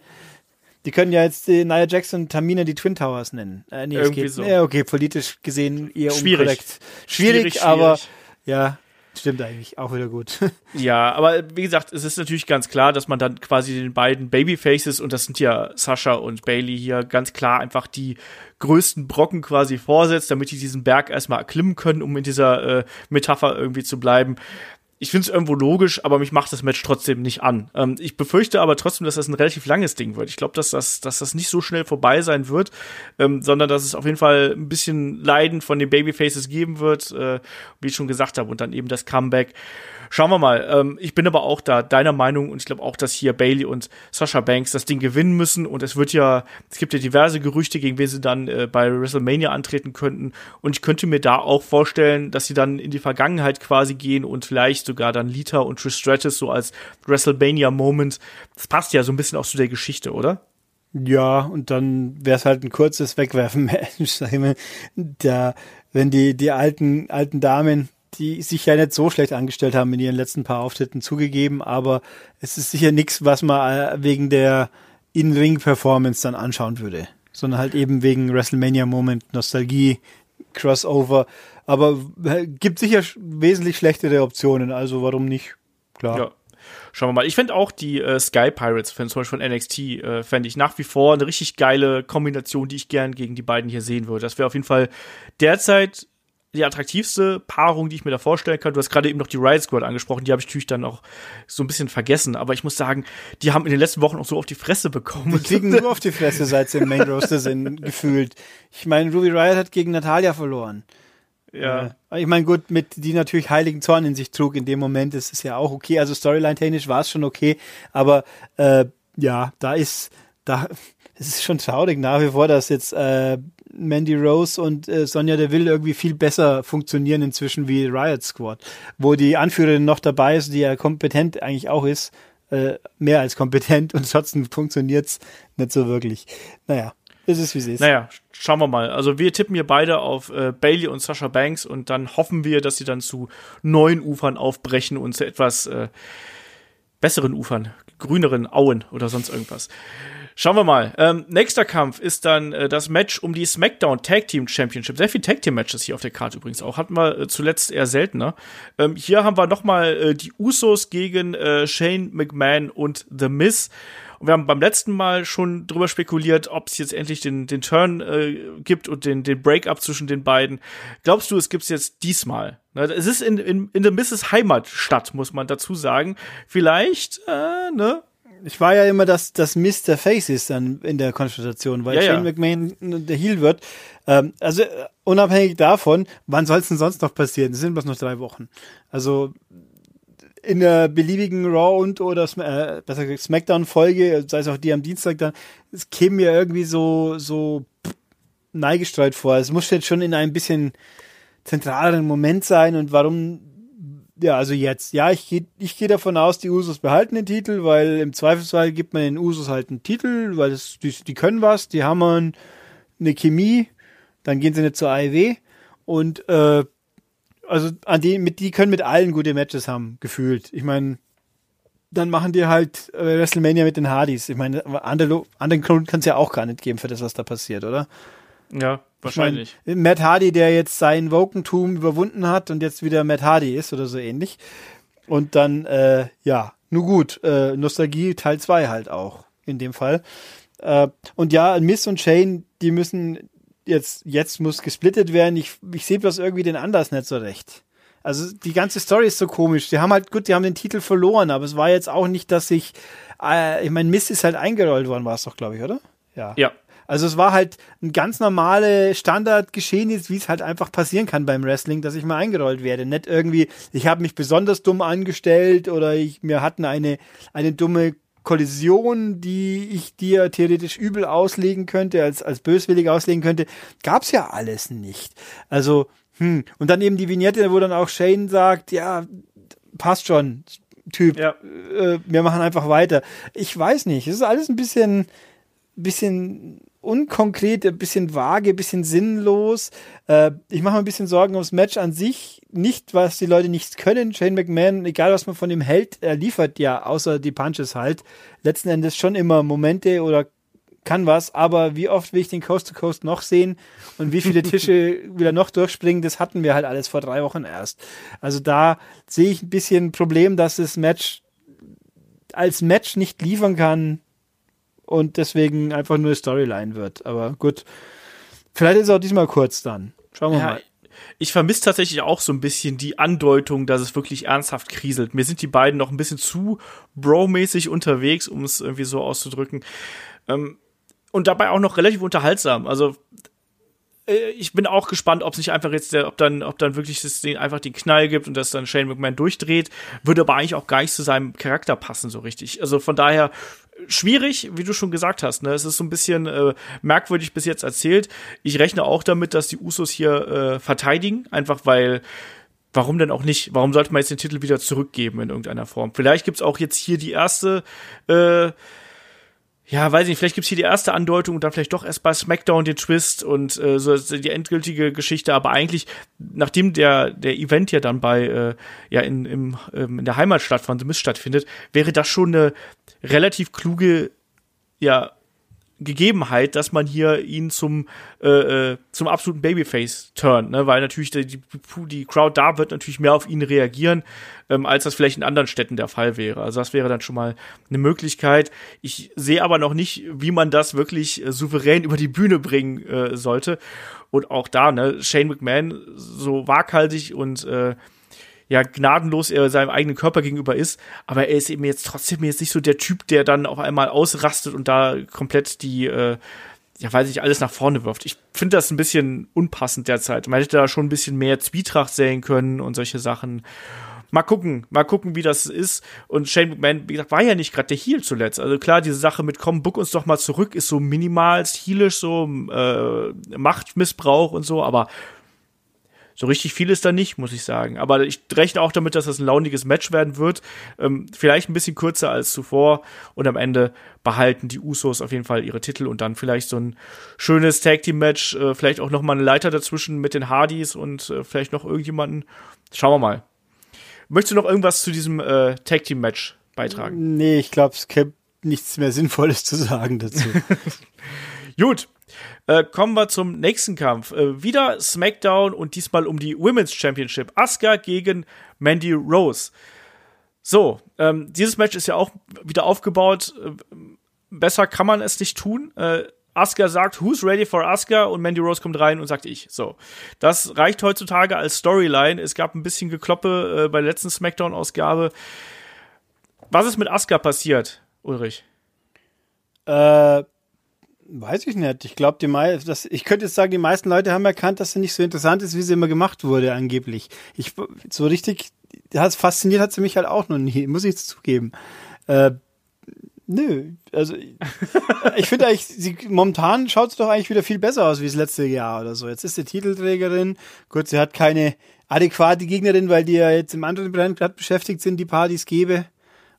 Die können ja jetzt die Nia Jackson Tamina die Twin Towers nennen. Äh, nee, Irgendwie so. Ja, okay, politisch gesehen eher schwierig. unkorrekt. Schwierig, schwierig aber schwierig. ja, stimmt eigentlich, auch wieder gut. ja, aber wie gesagt, es ist natürlich ganz klar, dass man dann quasi den beiden Babyfaces, und das sind ja Sascha und Bailey hier, ganz klar einfach die größten Brocken quasi vorsetzt, damit die diesen Berg erstmal erklimmen können, um in dieser äh, Metapher irgendwie zu bleiben ich finde es irgendwo logisch, aber mich macht das Match trotzdem nicht an. Ähm, ich befürchte aber trotzdem, dass das ein relativ langes Ding wird. Ich glaube, dass das, dass das nicht so schnell vorbei sein wird, ähm, sondern dass es auf jeden Fall ein bisschen Leiden von den Babyfaces geben wird, äh, wie ich schon gesagt habe, und dann eben das Comeback. Schauen wir mal. Ähm, ich bin aber auch da deiner Meinung und ich glaube auch, dass hier Bailey und Sasha Banks das Ding gewinnen müssen und es wird ja, es gibt ja diverse Gerüchte, gegen wen sie dann äh, bei WrestleMania antreten könnten und ich könnte mir da auch vorstellen, dass sie dann in die Vergangenheit quasi gehen und vielleicht sogar dann Lita und Trish Stratus so als WrestleMania-Moment. Das passt ja so ein bisschen auch zu der Geschichte, oder? Ja, und dann wäre es halt ein kurzes Wegwerfen-Match, sag ich mal. Da, wenn die, die alten, alten Damen die sich ja nicht so schlecht angestellt haben in ihren letzten paar Auftritten zugegeben, aber es ist sicher nichts, was man äh, wegen der In-Ring-Performance dann anschauen würde, sondern halt eben wegen WrestleMania-Moment, Nostalgie, Crossover. Aber äh, gibt sicher wesentlich schlechtere Optionen, also warum nicht? Klar. Ja. Schauen wir mal. Ich finde auch die äh, Sky Pirates, zum Beispiel von NXT, äh, fände ich nach wie vor eine richtig geile Kombination, die ich gern gegen die beiden hier sehen würde. Das wäre auf jeden Fall derzeit die attraktivste Paarung, die ich mir da vorstellen kann. Du hast gerade eben noch die Riot Squad angesprochen, die habe ich natürlich dann auch so ein bisschen vergessen, aber ich muss sagen, die haben in den letzten Wochen auch so auf die Fresse bekommen. Die kriegen nur auf die Fresse, seit sie im Main Roster sind, gefühlt. Ich meine, Ruby Riot hat gegen Natalia verloren. Ja. Äh, ich meine, gut, mit die natürlich heiligen Zorn in sich trug in dem Moment, ist es ja auch okay. Also Storyline-technisch war es schon okay, aber äh, ja, da ist, da, es ist schon traurig nach wie vor, dass jetzt äh, Mandy Rose und äh, Sonja Deville irgendwie viel besser funktionieren inzwischen wie Riot Squad, wo die Anführerin noch dabei ist, die ja kompetent eigentlich auch ist, äh, mehr als kompetent und trotzdem funktioniert's nicht so wirklich. Naja, ist es wie es ist. Naja, schauen wir mal. Also wir tippen hier beide auf äh, Bailey und Sasha Banks und dann hoffen wir, dass sie dann zu neuen Ufern aufbrechen und zu etwas äh, besseren Ufern, grüneren Auen oder sonst irgendwas. Schauen wir mal. Ähm, nächster Kampf ist dann äh, das Match um die SmackDown Tag Team Championship. Sehr viele Tag Team Matches hier auf der Karte übrigens auch. Hatten wir äh, zuletzt eher seltener. Ähm, hier haben wir nochmal äh, die Usos gegen äh, Shane McMahon und The Miz. Und wir haben beim letzten Mal schon drüber spekuliert, ob es jetzt endlich den, den Turn äh, gibt und den, den Breakup zwischen den beiden. Glaubst du, es gibt es jetzt diesmal? Es ist in, in, in der Misses Heimatstadt, muss man dazu sagen. Vielleicht, äh, ne? Ich war ja immer das, das Mr. Faces dann in der Konstellation, weil ja, Shane ja. McMahon der Heel wird. Ähm, also unabhängig davon, wann soll es denn sonst noch passieren? Es sind bloß noch drei Wochen. Also in der beliebigen Raw und oder äh, besser gesagt Smackdown-Folge, sei es auch die am Dienstag dann, es käme mir irgendwie so, so neigestreut vor. Es muss jetzt schon in einem bisschen zentraleren Moment sein und warum ja, also jetzt. Ja, ich gehe ich geh davon aus, die Usos behalten den Titel, weil im Zweifelsfall gibt man den Usos halt einen Titel, weil das, die, die können was, die haben eine Chemie, dann gehen sie nicht zur AEW und äh, also an die, mit die können mit allen gute Matches haben, gefühlt. Ich meine, dann machen die halt äh, WrestleMania mit den Hardys. Ich meine, anderen Grund kann es ja auch gar nicht geben für das, was da passiert, oder? Ja, wahrscheinlich. Ich mein, Matt Hardy, der jetzt sein Wokentum überwunden hat und jetzt wieder Matt Hardy ist oder so ähnlich. Und dann, äh, ja, nur gut, äh, Nostalgie Teil 2 halt auch in dem Fall. Äh, und ja, Miss und Shane, die müssen jetzt, jetzt muss gesplittet werden. Ich, ich sehe bloß irgendwie den anders nicht so recht. Also die ganze Story ist so komisch. Die haben halt, gut, die haben den Titel verloren, aber es war jetzt auch nicht, dass ich, äh, ich meine, Miss ist halt eingerollt worden, war es doch, glaube ich, oder? Ja. Ja. Also es war halt ein ganz normale Standardgeschehen, wie es halt einfach passieren kann beim Wrestling, dass ich mal eingerollt werde. Nicht irgendwie, ich habe mich besonders dumm angestellt oder ich, mir hatten eine, eine dumme Kollision, die ich dir theoretisch übel auslegen könnte, als, als böswillig auslegen könnte, gab's ja alles nicht. Also, hm. Und dann eben die Vignette, wo dann auch Shane sagt, ja, passt schon, Typ, ja. äh, wir machen einfach weiter. Ich weiß nicht, es ist alles ein bisschen, bisschen unkonkret, ein bisschen vage, ein bisschen sinnlos. Äh, ich mache mir ein bisschen Sorgen ums Match an sich. Nicht, was die Leute nicht können. Shane McMahon, egal was man von ihm hält, er liefert ja, außer die Punches halt, letzten Endes schon immer Momente oder kann was, aber wie oft will ich den Coast to Coast noch sehen und wie viele Tische wieder noch durchspringen, das hatten wir halt alles vor drei Wochen erst. Also da sehe ich ein bisschen Problem, dass das Match als Match nicht liefern kann und deswegen einfach nur Storyline wird. Aber gut, vielleicht ist es auch diesmal kurz dann. Schauen wir ja, mal ich vermisse tatsächlich auch so ein bisschen die Andeutung, dass es wirklich ernsthaft kriselt. Mir sind die beiden noch ein bisschen zu bro-mäßig unterwegs, um es irgendwie so auszudrücken. Ähm, und dabei auch noch relativ unterhaltsam. Also äh, ich bin auch gespannt, ob sich einfach jetzt der, ob dann, ob dann wirklich das den, einfach den Knall gibt und dass dann Shane McMahon durchdreht, würde aber eigentlich auch gar nicht zu seinem Charakter passen so richtig. Also von daher schwierig, wie du schon gesagt hast. Ne? Es ist so ein bisschen äh, merkwürdig bis jetzt erzählt. Ich rechne auch damit, dass die Usos hier äh, verteidigen, einfach weil warum denn auch nicht? Warum sollte man jetzt den Titel wieder zurückgeben in irgendeiner Form? Vielleicht gibt's auch jetzt hier die erste äh, ja, weiß nicht, vielleicht gibt's hier die erste Andeutung und dann vielleicht doch erst bei SmackDown den Twist und äh, so die endgültige Geschichte, aber eigentlich, nachdem der, der Event ja dann bei, äh, ja, in, im, ähm, in der Heimatstadt von The Mist stattfindet, wäre das schon eine relativ kluge, ja, Gegebenheit, dass man hier ihn zum äh, äh, zum absoluten Babyface turnt, ne? weil natürlich die, die, Crowd da wird natürlich mehr auf ihn reagieren, ähm, als das vielleicht in anderen Städten der Fall wäre. Also das wäre dann schon mal eine Möglichkeit. Ich sehe aber noch nicht, wie man das wirklich äh, souverän über die Bühne bringen äh, sollte. Und auch da, ne, Shane McMahon so waghalsig und äh, ja gnadenlos er seinem eigenen Körper gegenüber ist, aber er ist eben jetzt trotzdem jetzt nicht so der Typ, der dann auf einmal ausrastet und da komplett die äh, ja, weiß ich, alles nach vorne wirft. Ich finde das ein bisschen unpassend derzeit. Man hätte da schon ein bisschen mehr Zwietracht sehen können und solche Sachen. Mal gucken, mal gucken, wie das ist. Und Shane McMahon, wie gesagt, war ja nicht gerade der Heel zuletzt. Also klar, diese Sache mit komm, book uns doch mal zurück, ist so minimal heelisch, so äh, Machtmissbrauch und so, aber so richtig viel ist da nicht, muss ich sagen. Aber ich rechne auch damit, dass das ein launiges Match werden wird. Ähm, vielleicht ein bisschen kürzer als zuvor. Und am Ende behalten die Usos auf jeden Fall ihre Titel und dann vielleicht so ein schönes Tag Team Match. Äh, vielleicht auch noch mal eine Leiter dazwischen mit den Hardys und äh, vielleicht noch irgendjemanden. Schauen wir mal. Möchtest du noch irgendwas zu diesem äh, Tag Team Match beitragen? Nee, ich glaube, es gibt nichts mehr Sinnvolles zu sagen dazu. Gut, äh, kommen wir zum nächsten Kampf. Äh, wieder SmackDown und diesmal um die Women's Championship. Asuka gegen Mandy Rose. So, ähm, dieses Match ist ja auch wieder aufgebaut. Äh, besser kann man es nicht tun. Äh, Asuka sagt, who's ready for Asuka? Und Mandy Rose kommt rein und sagt ich. So. Das reicht heutzutage als Storyline. Es gab ein bisschen Gekloppe äh, bei der letzten Smackdown-Ausgabe. Was ist mit Asuka passiert, Ulrich? Äh, Weiß ich nicht. Ich glaube, die das, ich könnte jetzt sagen, die meisten Leute haben erkannt, dass sie nicht so interessant ist, wie sie immer gemacht wurde, angeblich. Ich so richtig, das fasziniert hat sie mich halt auch noch nie, muss ich zugeben. Äh, Nö, also ich finde eigentlich, sie, momentan schaut es doch eigentlich wieder viel besser aus wie das letzte Jahr oder so. Jetzt ist sie Titelträgerin. Gut, sie hat keine adäquate Gegnerin, weil die ja jetzt im anderen Brand gerade beschäftigt sind, die Partys gebe.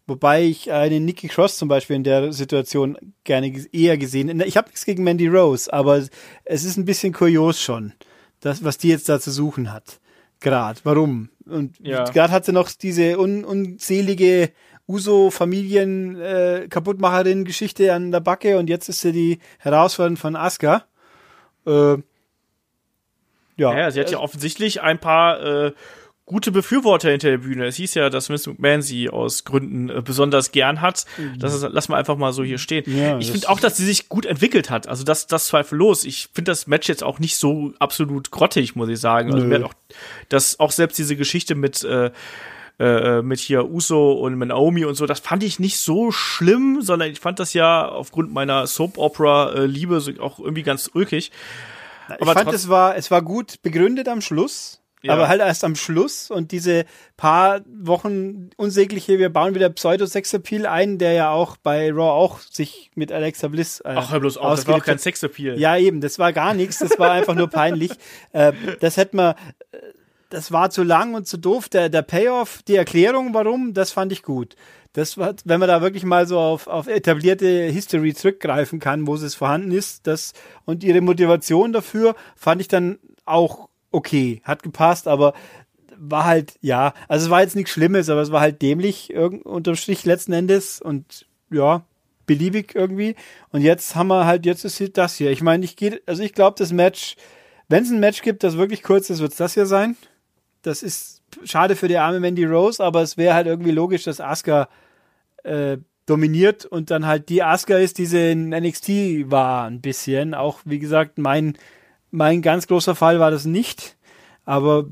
Wobei ich eine Nikki Cross zum Beispiel in der Situation gerne eher gesehen. Ich habe nichts gegen Mandy Rose, aber es ist ein bisschen kurios schon, das, was die jetzt da zu suchen hat. Gerade. Warum? Und ja. gerade hat sie noch diese un unselige Uso-Familien äh, an der Backe und jetzt ist sie die Herausforderin von Asuka. Äh, ja. ja, sie hat ja offensichtlich ein paar äh, gute Befürworter hinter der Bühne. Es hieß ja, dass Vince McMahon sie aus Gründen äh, besonders gern hat. Das ist, lass mal einfach mal so hier stehen. Ja, ich finde auch, dass sie sich gut entwickelt hat. Also das, das zweifellos. Ich finde das Match jetzt auch nicht so absolut grottig, muss ich sagen. Also mir hat auch, dass auch selbst diese Geschichte mit äh, äh, mit hier Uso und mit Naomi und so, das fand ich nicht so schlimm, sondern ich fand das ja aufgrund meiner Soap-Opera-Liebe auch irgendwie ganz ulkig. Ich Aber fand, es war, es war gut begründet am Schluss. Ja. Aber halt erst am Schluss und diese paar Wochen unsägliche, wir bauen wieder Pseudo-Sex-Appeal ein, der ja auch bei Raw auch sich mit Alexa Bliss äh, Ach, hör bloß auf, das war auch kein Sex-Appeal. Ja, eben, das war gar nichts, das war einfach nur peinlich. Äh, das hätte man, das war zu lang und zu doof. Der, der Payoff, die Erklärung, warum, das fand ich gut. Das war, wenn man da wirklich mal so auf, auf etablierte History zurückgreifen kann, wo es vorhanden ist, das und ihre Motivation dafür fand ich dann auch okay, hat gepasst, aber war halt, ja, also es war jetzt nichts Schlimmes, aber es war halt dämlich unterm Strich letzten Endes und ja, beliebig irgendwie. Und jetzt haben wir halt, jetzt ist das hier. Ich meine, ich gehe, also ich glaube, das Match, wenn es ein Match gibt, das wirklich kurz ist, wird es das hier sein. Das ist schade für die arme Mandy Rose, aber es wäre halt irgendwie logisch, dass Asuka äh, dominiert und dann halt die Asuka ist, die sie in NXT war, ein bisschen. Auch, wie gesagt, mein mein ganz großer Fall war das nicht. Aber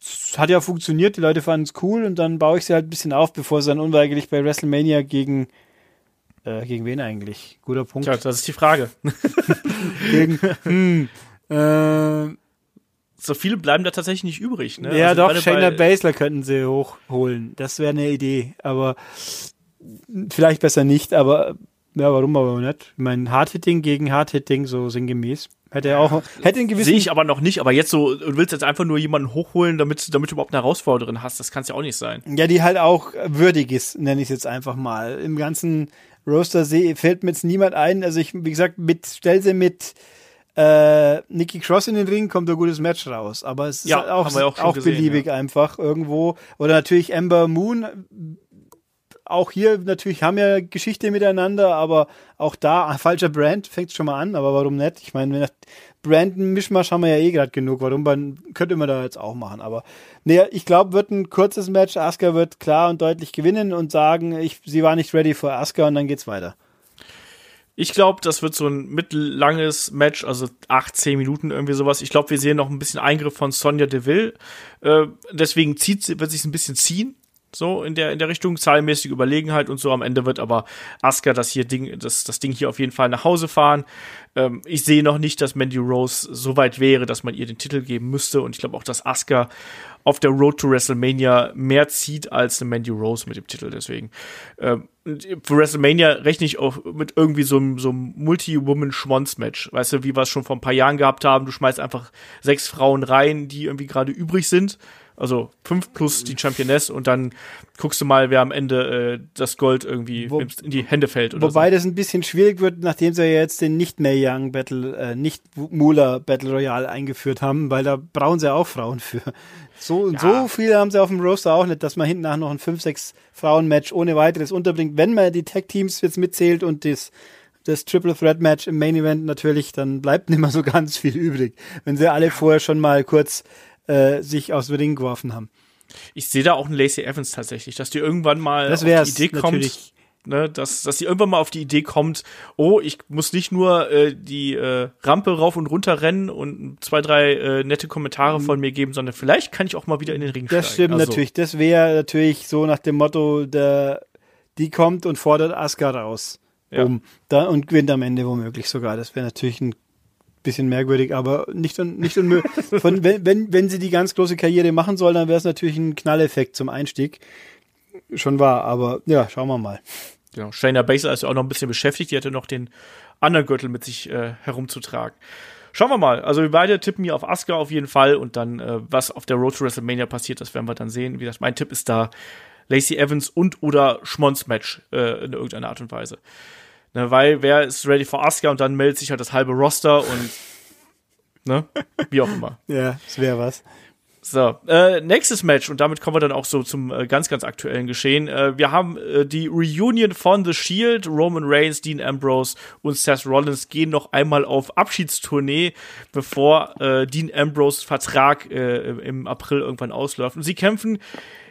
es hat ja funktioniert, die Leute fanden es cool und dann baue ich sie halt ein bisschen auf, bevor sie dann unweigerlich bei WrestleMania gegen äh, gegen wen eigentlich? Guter Punkt. Tja, das ist die Frage. gegen, hm, äh, so viele bleiben da tatsächlich nicht übrig. Ne? Ja, also doch, Shayna Baszler könnten sie hochholen. Das wäre eine Idee, aber vielleicht besser nicht, aber ja, warum aber nicht? Ich meine, Hardhitting gegen Hardhitting, so sinngemäß. Hätte er auch, hätte in gewissen. Sehe ich aber noch nicht, aber jetzt so, du willst jetzt einfach nur jemanden hochholen, damit, damit du überhaupt eine Herausforderin hast, das kann es ja auch nicht sein. Ja, die halt auch würdig ist, nenne ich es jetzt einfach mal. Im ganzen Roaster See fällt mir jetzt niemand ein. Also ich, wie gesagt, mit, stell sie mit, äh, Nikki Cross in den Ring, kommt ein gutes Match raus. Aber es ist ja, auch, auch, auch gesehen, beliebig ja. einfach irgendwo. Oder natürlich Ember Moon auch hier natürlich haben wir Geschichte miteinander, aber auch da, falscher Brand, fängt schon mal an, aber warum nicht? Ich meine, Brandon-Mischmasch haben wir ja eh gerade genug, warum man könnte man da jetzt auch machen, aber nee, ich glaube, wird ein kurzes Match, Asuka wird klar und deutlich gewinnen und sagen, ich, sie war nicht ready für Asuka und dann geht's weiter. Ich glaube, das wird so ein mittellanges Match, also 8, 10 Minuten irgendwie sowas. Ich glaube, wir sehen noch ein bisschen Eingriff von Sonja Deville. Äh, deswegen zieht, wird sich ein bisschen ziehen so in der in der Richtung zahlmäßige Überlegenheit und so. Am Ende wird aber Asuka das hier Ding das das Ding hier auf jeden Fall nach Hause fahren. Ähm, ich sehe noch nicht dass Mandy Rose so weit wäre dass man ihr den Titel geben müsste. Und ich glaube auch dass Asuka auf der Road to WrestleMania mehr zieht als eine Mandy Rose mit dem Titel. Deswegen ähm, für WrestleMania rechne ich auch mit irgendwie so einem so einem Multi-Woman-Schmonz-Match weißt du wie wir es schon vor ein paar Jahren gehabt haben. Du schmeißt einfach sechs Frauen rein die irgendwie gerade übrig sind also fünf plus die Championess und dann guckst du mal, wer am Ende äh, das Gold irgendwie Wo, in die Hände fällt. Wobei so. das ein bisschen schwierig wird, nachdem sie ja jetzt den nicht May Young Battle, äh, nicht Mula Battle Royale eingeführt haben, weil da brauchen sie auch Frauen für. So, ja. so viele haben sie auf dem Roster auch nicht, dass man hinten nach noch ein 5-6 Frauen-Match ohne weiteres unterbringt. Wenn man die Tag-Teams jetzt mitzählt und das das Triple Threat Match im Main Event natürlich, dann bleibt nicht mehr so ganz viel übrig. Wenn sie alle vorher schon mal kurz äh, sich aus dem Ring geworfen haben. Ich sehe da auch einen Lacey Evans tatsächlich, dass die irgendwann mal das auf die Idee kommt, ne, dass, dass sie irgendwann mal auf die Idee kommt, oh, ich muss nicht nur äh, die äh, Rampe rauf und runter rennen und zwei, drei äh, nette Kommentare mhm. von mir geben, sondern vielleicht kann ich auch mal wieder in den Ring das steigen. Das stimmt also. natürlich. Das wäre natürlich so nach dem Motto, der, die kommt und fordert Asuka raus. Ja. Um, da, und gewinnt am Ende womöglich sogar. Das wäre natürlich ein bisschen merkwürdig, aber nicht, nicht unmöglich. Von, wenn, wenn, wenn sie die ganz große Karriere machen soll, dann wäre es natürlich ein Knalleffekt zum Einstieg. Schon wahr, aber ja, schauen wir mal. Genau, Shayna Baszler ist ja auch noch ein bisschen beschäftigt, die hatte noch den anderen Gürtel mit sich äh, herumzutragen. Schauen wir mal. Also wir beide tippen hier auf Asuka auf jeden Fall und dann, äh, was auf der Road to WrestleMania passiert, das werden wir dann sehen. Wie das, mein Tipp ist da Lacey Evans und oder Schmonz Match äh, in irgendeiner Art und Weise. Ne, weil wer ist ready for Asuka und dann meldet sich halt das halbe Roster und ne, wie auch immer. ja, das wäre was. So, äh, nächstes Match und damit kommen wir dann auch so zum äh, ganz, ganz aktuellen Geschehen. Äh, wir haben äh, die Reunion von The Shield. Roman Reigns, Dean Ambrose und Seth Rollins gehen noch einmal auf Abschiedstournee, bevor äh, Dean Ambrose Vertrag äh, im April irgendwann ausläuft. Und sie kämpfen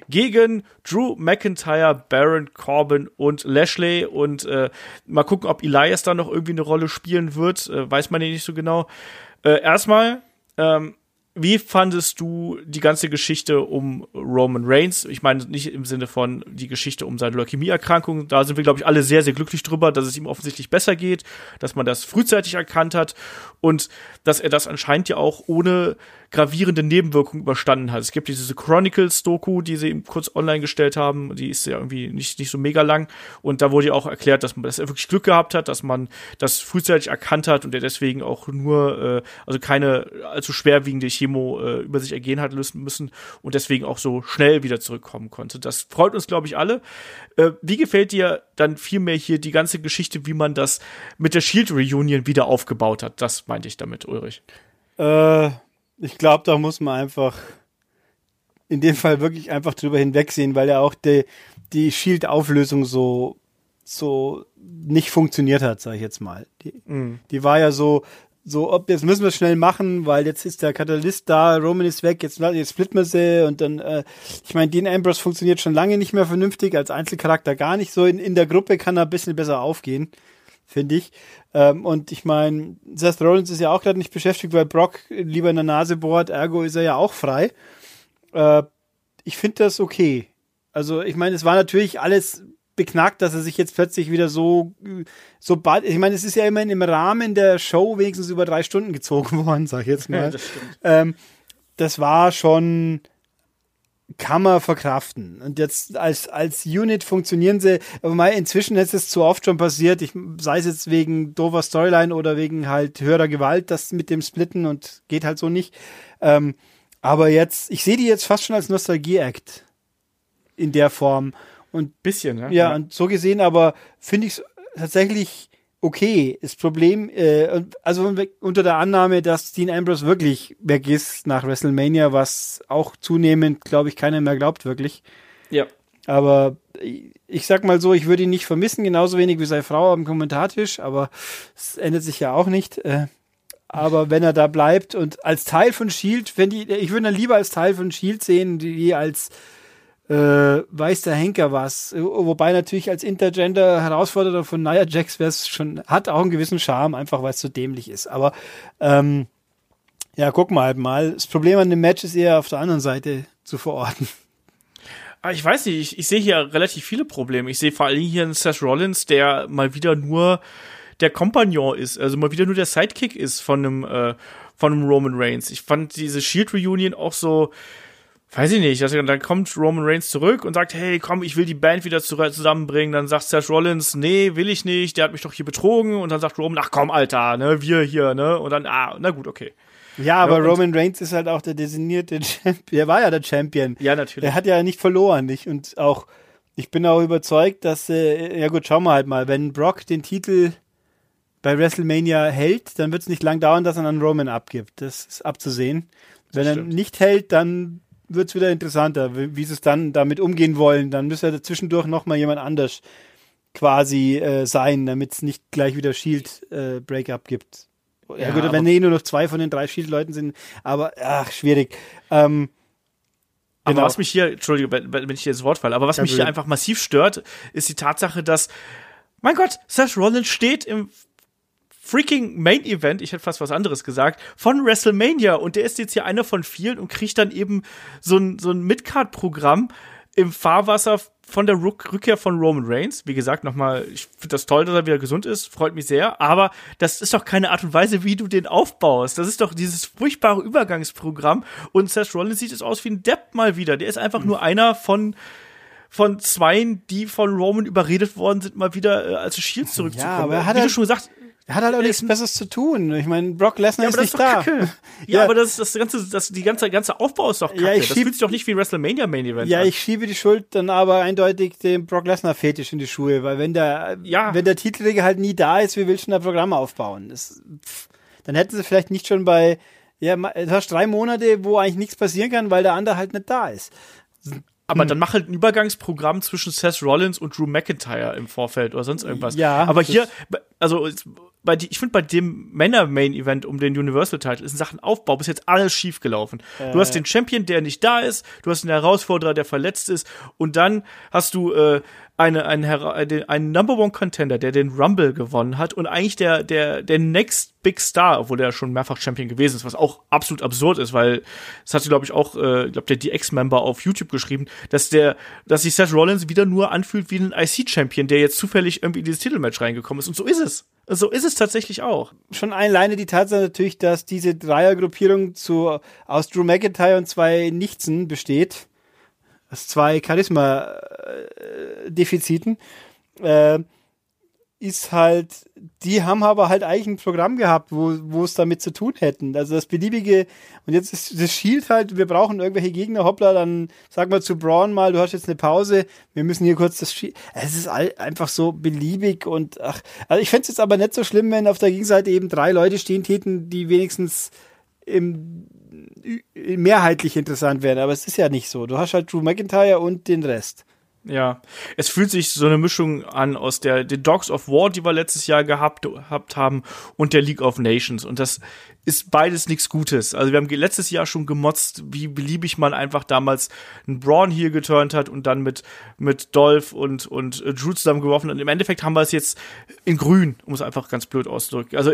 gegen Drew McIntyre, Baron Corbin und Lashley und äh, mal gucken, ob Elias da noch irgendwie eine Rolle spielen wird. Äh, weiß man ja nicht so genau. Äh, erstmal, ähm, wie fandest du die ganze Geschichte um Roman Reigns? Ich meine nicht im Sinne von die Geschichte um seine Leukämieerkrankung. Da sind wir, glaube ich, alle sehr, sehr glücklich drüber, dass es ihm offensichtlich besser geht, dass man das frühzeitig erkannt hat und dass er das anscheinend ja auch ohne gravierende Nebenwirkungen überstanden hat. Es gibt diese Chronicles-Doku, die sie ihm kurz online gestellt haben, die ist ja irgendwie nicht, nicht so mega lang. Und da wurde ja auch erklärt, dass, man, dass er wirklich Glück gehabt hat, dass man das frühzeitig erkannt hat und er deswegen auch nur, äh, also keine allzu schwerwiegende Chemo äh, über sich ergehen hat müssen und deswegen auch so schnell wieder zurückkommen konnte. Das freut uns, glaube ich, alle. Äh, wie gefällt dir dann vielmehr hier die ganze Geschichte, wie man das mit der Shield Reunion wieder aufgebaut hat? Das meinte ich damit, Ulrich. Äh ich glaube, da muss man einfach in dem Fall wirklich einfach drüber hinwegsehen, weil ja auch die, die Shield-Auflösung so, so nicht funktioniert hat, sage ich jetzt mal. Die, mm. die war ja so, so, ob jetzt müssen wir es schnell machen, weil jetzt ist der Katalyst da, Roman ist weg, jetzt, jetzt splitten wir sie und dann, äh, ich meine, Dean Ambrose funktioniert schon lange nicht mehr vernünftig, als Einzelcharakter gar nicht so. In, in der Gruppe kann er ein bisschen besser aufgehen finde ich. Ähm, und ich meine, Seth Rollins ist ja auch gerade nicht beschäftigt, weil Brock lieber in der Nase bohrt, ergo ist er ja auch frei. Äh, ich finde das okay. Also, ich meine, es war natürlich alles beknackt, dass er sich jetzt plötzlich wieder so, so bald, ich meine, es ist ja immerhin im Rahmen der Show wenigstens über drei Stunden gezogen worden, sag ich jetzt mal. Ja, das, ähm, das war schon, kann man verkraften. Und jetzt als, als Unit funktionieren sie, aber mal inzwischen ist es zu oft schon passiert, ich, sei es jetzt wegen doofer Storyline oder wegen halt höherer Gewalt, das mit dem Splitten und geht halt so nicht. Ähm, aber jetzt, ich sehe die jetzt fast schon als Nostalgie-Act in der Form. Und bisschen, ne? Ja, ja. und so gesehen, aber finde ich es tatsächlich okay. Das Problem, äh, also unter der Annahme, dass Dean Ambrose wirklich weg ist nach WrestleMania, was auch zunehmend, glaube ich, keiner mehr glaubt, wirklich. Ja. Aber ich sag mal so, ich würde ihn nicht vermissen, genauso wenig wie seine Frau am Kommentartisch, aber es ändert sich ja auch nicht. Äh, aber wenn er da bleibt und als Teil von Shield, wenn die, ich würde ihn lieber als Teil von Shield sehen, die als äh, weiß der Henker was. Wobei natürlich als Intergender Herausforderer von Nia Jax wäre es schon, hat auch einen gewissen Charme, einfach weil es so dämlich ist. Aber ähm, ja, guck mal halt mal. Das Problem an dem Match ist eher auf der anderen Seite zu verorten. Ah, ich weiß nicht, ich, ich sehe hier relativ viele Probleme. Ich sehe vor allem hier einen Seth Rollins, der mal wieder nur der Kompagnon ist, also mal wieder nur der Sidekick ist von einem, äh, von einem Roman Reigns. Ich fand diese Shield Reunion auch so, weiß ich nicht, also dann kommt Roman Reigns zurück und sagt, hey, komm, ich will die Band wieder zusammenbringen. Dann sagt Seth Rollins, nee, will ich nicht, der hat mich doch hier betrogen. Und dann sagt Roman, ach komm, Alter, ne, wir hier, ne? Und dann, ah, na gut, okay. Ja, aber ja, Roman Reigns ist halt auch der designierte Champion. Er war ja der Champion. Ja, natürlich. Er hat ja nicht verloren, nicht? Und auch, ich bin auch überzeugt, dass, äh, ja gut, schauen wir halt mal, wenn Brock den Titel bei WrestleMania hält, dann wird es nicht lang dauern, dass er an Roman abgibt. Das ist abzusehen. Wenn er nicht hält, dann wird es wieder interessanter, wie, wie sie es dann damit umgehen wollen. Dann müsste ja zwischendurch nochmal jemand anders quasi äh, sein, damit es nicht gleich wieder Shield-Breakup äh, gibt. Ja, ja gut, wenn eh nur noch zwei von den drei Shield-Leuten sind, aber ach, schwierig. Ähm, aber genau. was mich hier, Entschuldige, wenn, wenn ich hier ins Wort falle, aber was ja, mich hier einfach massiv stört, ist die Tatsache, dass, mein Gott, Seth Rollins steht im freaking Main Event, ich hätte fast was anderes gesagt, von WrestleMania und der ist jetzt hier einer von vielen und kriegt dann eben so ein, so ein Midcard-Programm im Fahrwasser von der Rückkehr von Roman Reigns. Wie gesagt, nochmal, ich finde das toll, dass er wieder gesund ist, freut mich sehr, aber das ist doch keine Art und Weise, wie du den aufbaust. Das ist doch dieses furchtbare Übergangsprogramm und Seth Rollins sieht es aus wie ein Depp mal wieder. Der ist einfach mhm. nur einer von von zweien, die von Roman überredet worden sind, mal wieder äh, als Shields zurückzukommen. Ja, aber er hat Wie halt, du schon gesagt, er hat halt auch nichts Besseres zu tun. Ich meine, Brock Lesnar ja, ist nicht ist da. Kacke. Ja, ja, aber das, das ganze, das, die ganze, ganze Aufbau ist doch kacke. Ja, ich das fühlt sich doch nicht wie WrestleMania Main Event Ja, an. ich schiebe die Schuld dann aber eindeutig dem Brock Lesnar Fetisch in die Schuhe, weil wenn der, ja. wenn der Titelträger halt nie da ist, wie willst du ein Programm aufbauen? Das, pff, dann hätten sie vielleicht nicht schon bei, ja, du hast drei Monate, wo eigentlich nichts passieren kann, weil der andere halt nicht da ist. Aber hm. dann mach halt ein Übergangsprogramm zwischen Seth Rollins und Drew McIntyre im Vorfeld oder sonst irgendwas. Ja. Aber hier, also bei die, ich finde bei dem Männer-Main-Event um den Universal-Title ist in Sachen Aufbau bis jetzt alles schief gelaufen. Äh. Du hast den Champion, der nicht da ist, du hast einen Herausforderer, der verletzt ist, und dann hast du äh, eine, einen, einen, einen Number One Contender, der den Rumble gewonnen hat und eigentlich der, der, der Next Big Star, obwohl der schon mehrfach Champion gewesen ist, was auch absolut absurd ist, weil das hatte, glaube ich, auch, äh, glaube der DX-Member auf YouTube geschrieben, dass der, dass sich Seth Rollins wieder nur anfühlt wie ein IC-Champion, der jetzt zufällig irgendwie in dieses Titelmatch reingekommen ist. Und so ist es. So ist es tatsächlich auch. Schon alleine die Tatsache natürlich, dass diese Dreiergruppierung zu, aus Drew McIntyre und zwei Nichtsen besteht, aus zwei Charisma-Defiziten, äh, ist halt, die haben aber halt eigentlich ein Programm gehabt, wo, wo es damit zu tun hätten. Also das beliebige, und jetzt ist das Shield halt, wir brauchen irgendwelche Gegner, hoppla, dann sag mal zu Braun mal, du hast jetzt eine Pause, wir müssen hier kurz das Shield. Es ist einfach so beliebig und ach, also ich fände es jetzt aber nicht so schlimm, wenn auf der Gegenseite eben drei Leute stehen täten, die wenigstens im, mehrheitlich interessant wären, aber es ist ja nicht so. Du hast halt Drew McIntyre und den Rest. Ja, es fühlt sich so eine Mischung an aus der den Dogs of War, die wir letztes Jahr gehabt, gehabt haben, und der League of Nations. Und das ist beides nichts Gutes. Also wir haben letztes Jahr schon gemotzt, wie beliebig man einfach damals einen Braun hier geturnt hat und dann mit mit Dolph und und Drew zusammen geworfen. Und im Endeffekt haben wir es jetzt in Grün, um es einfach ganz blöd auszudrücken. Also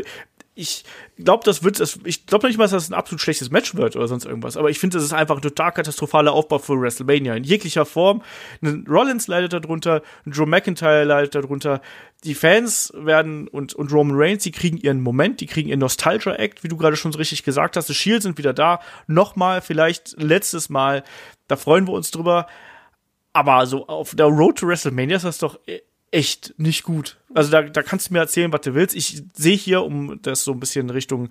ich glaube, das wird, das, ich glaube nicht mal, dass das ein absolut schlechtes Match wird oder sonst irgendwas. Aber ich finde, das ist einfach ein total katastrophaler Aufbau für WrestleMania in jeglicher Form. Ein Rollins leidet darunter, ein Drew McIntyre leidet darunter. Die Fans werden und, und Roman Reigns, die kriegen ihren Moment, die kriegen ihren Nostalgia-Act, wie du gerade schon so richtig gesagt hast. Die Shield sind wieder da. Nochmal, vielleicht letztes Mal. Da freuen wir uns drüber. Aber so auf der Road to WrestleMania ist das doch echt nicht gut. Also da, da kannst du mir erzählen, was du willst. Ich sehe hier, um das so ein bisschen Richtung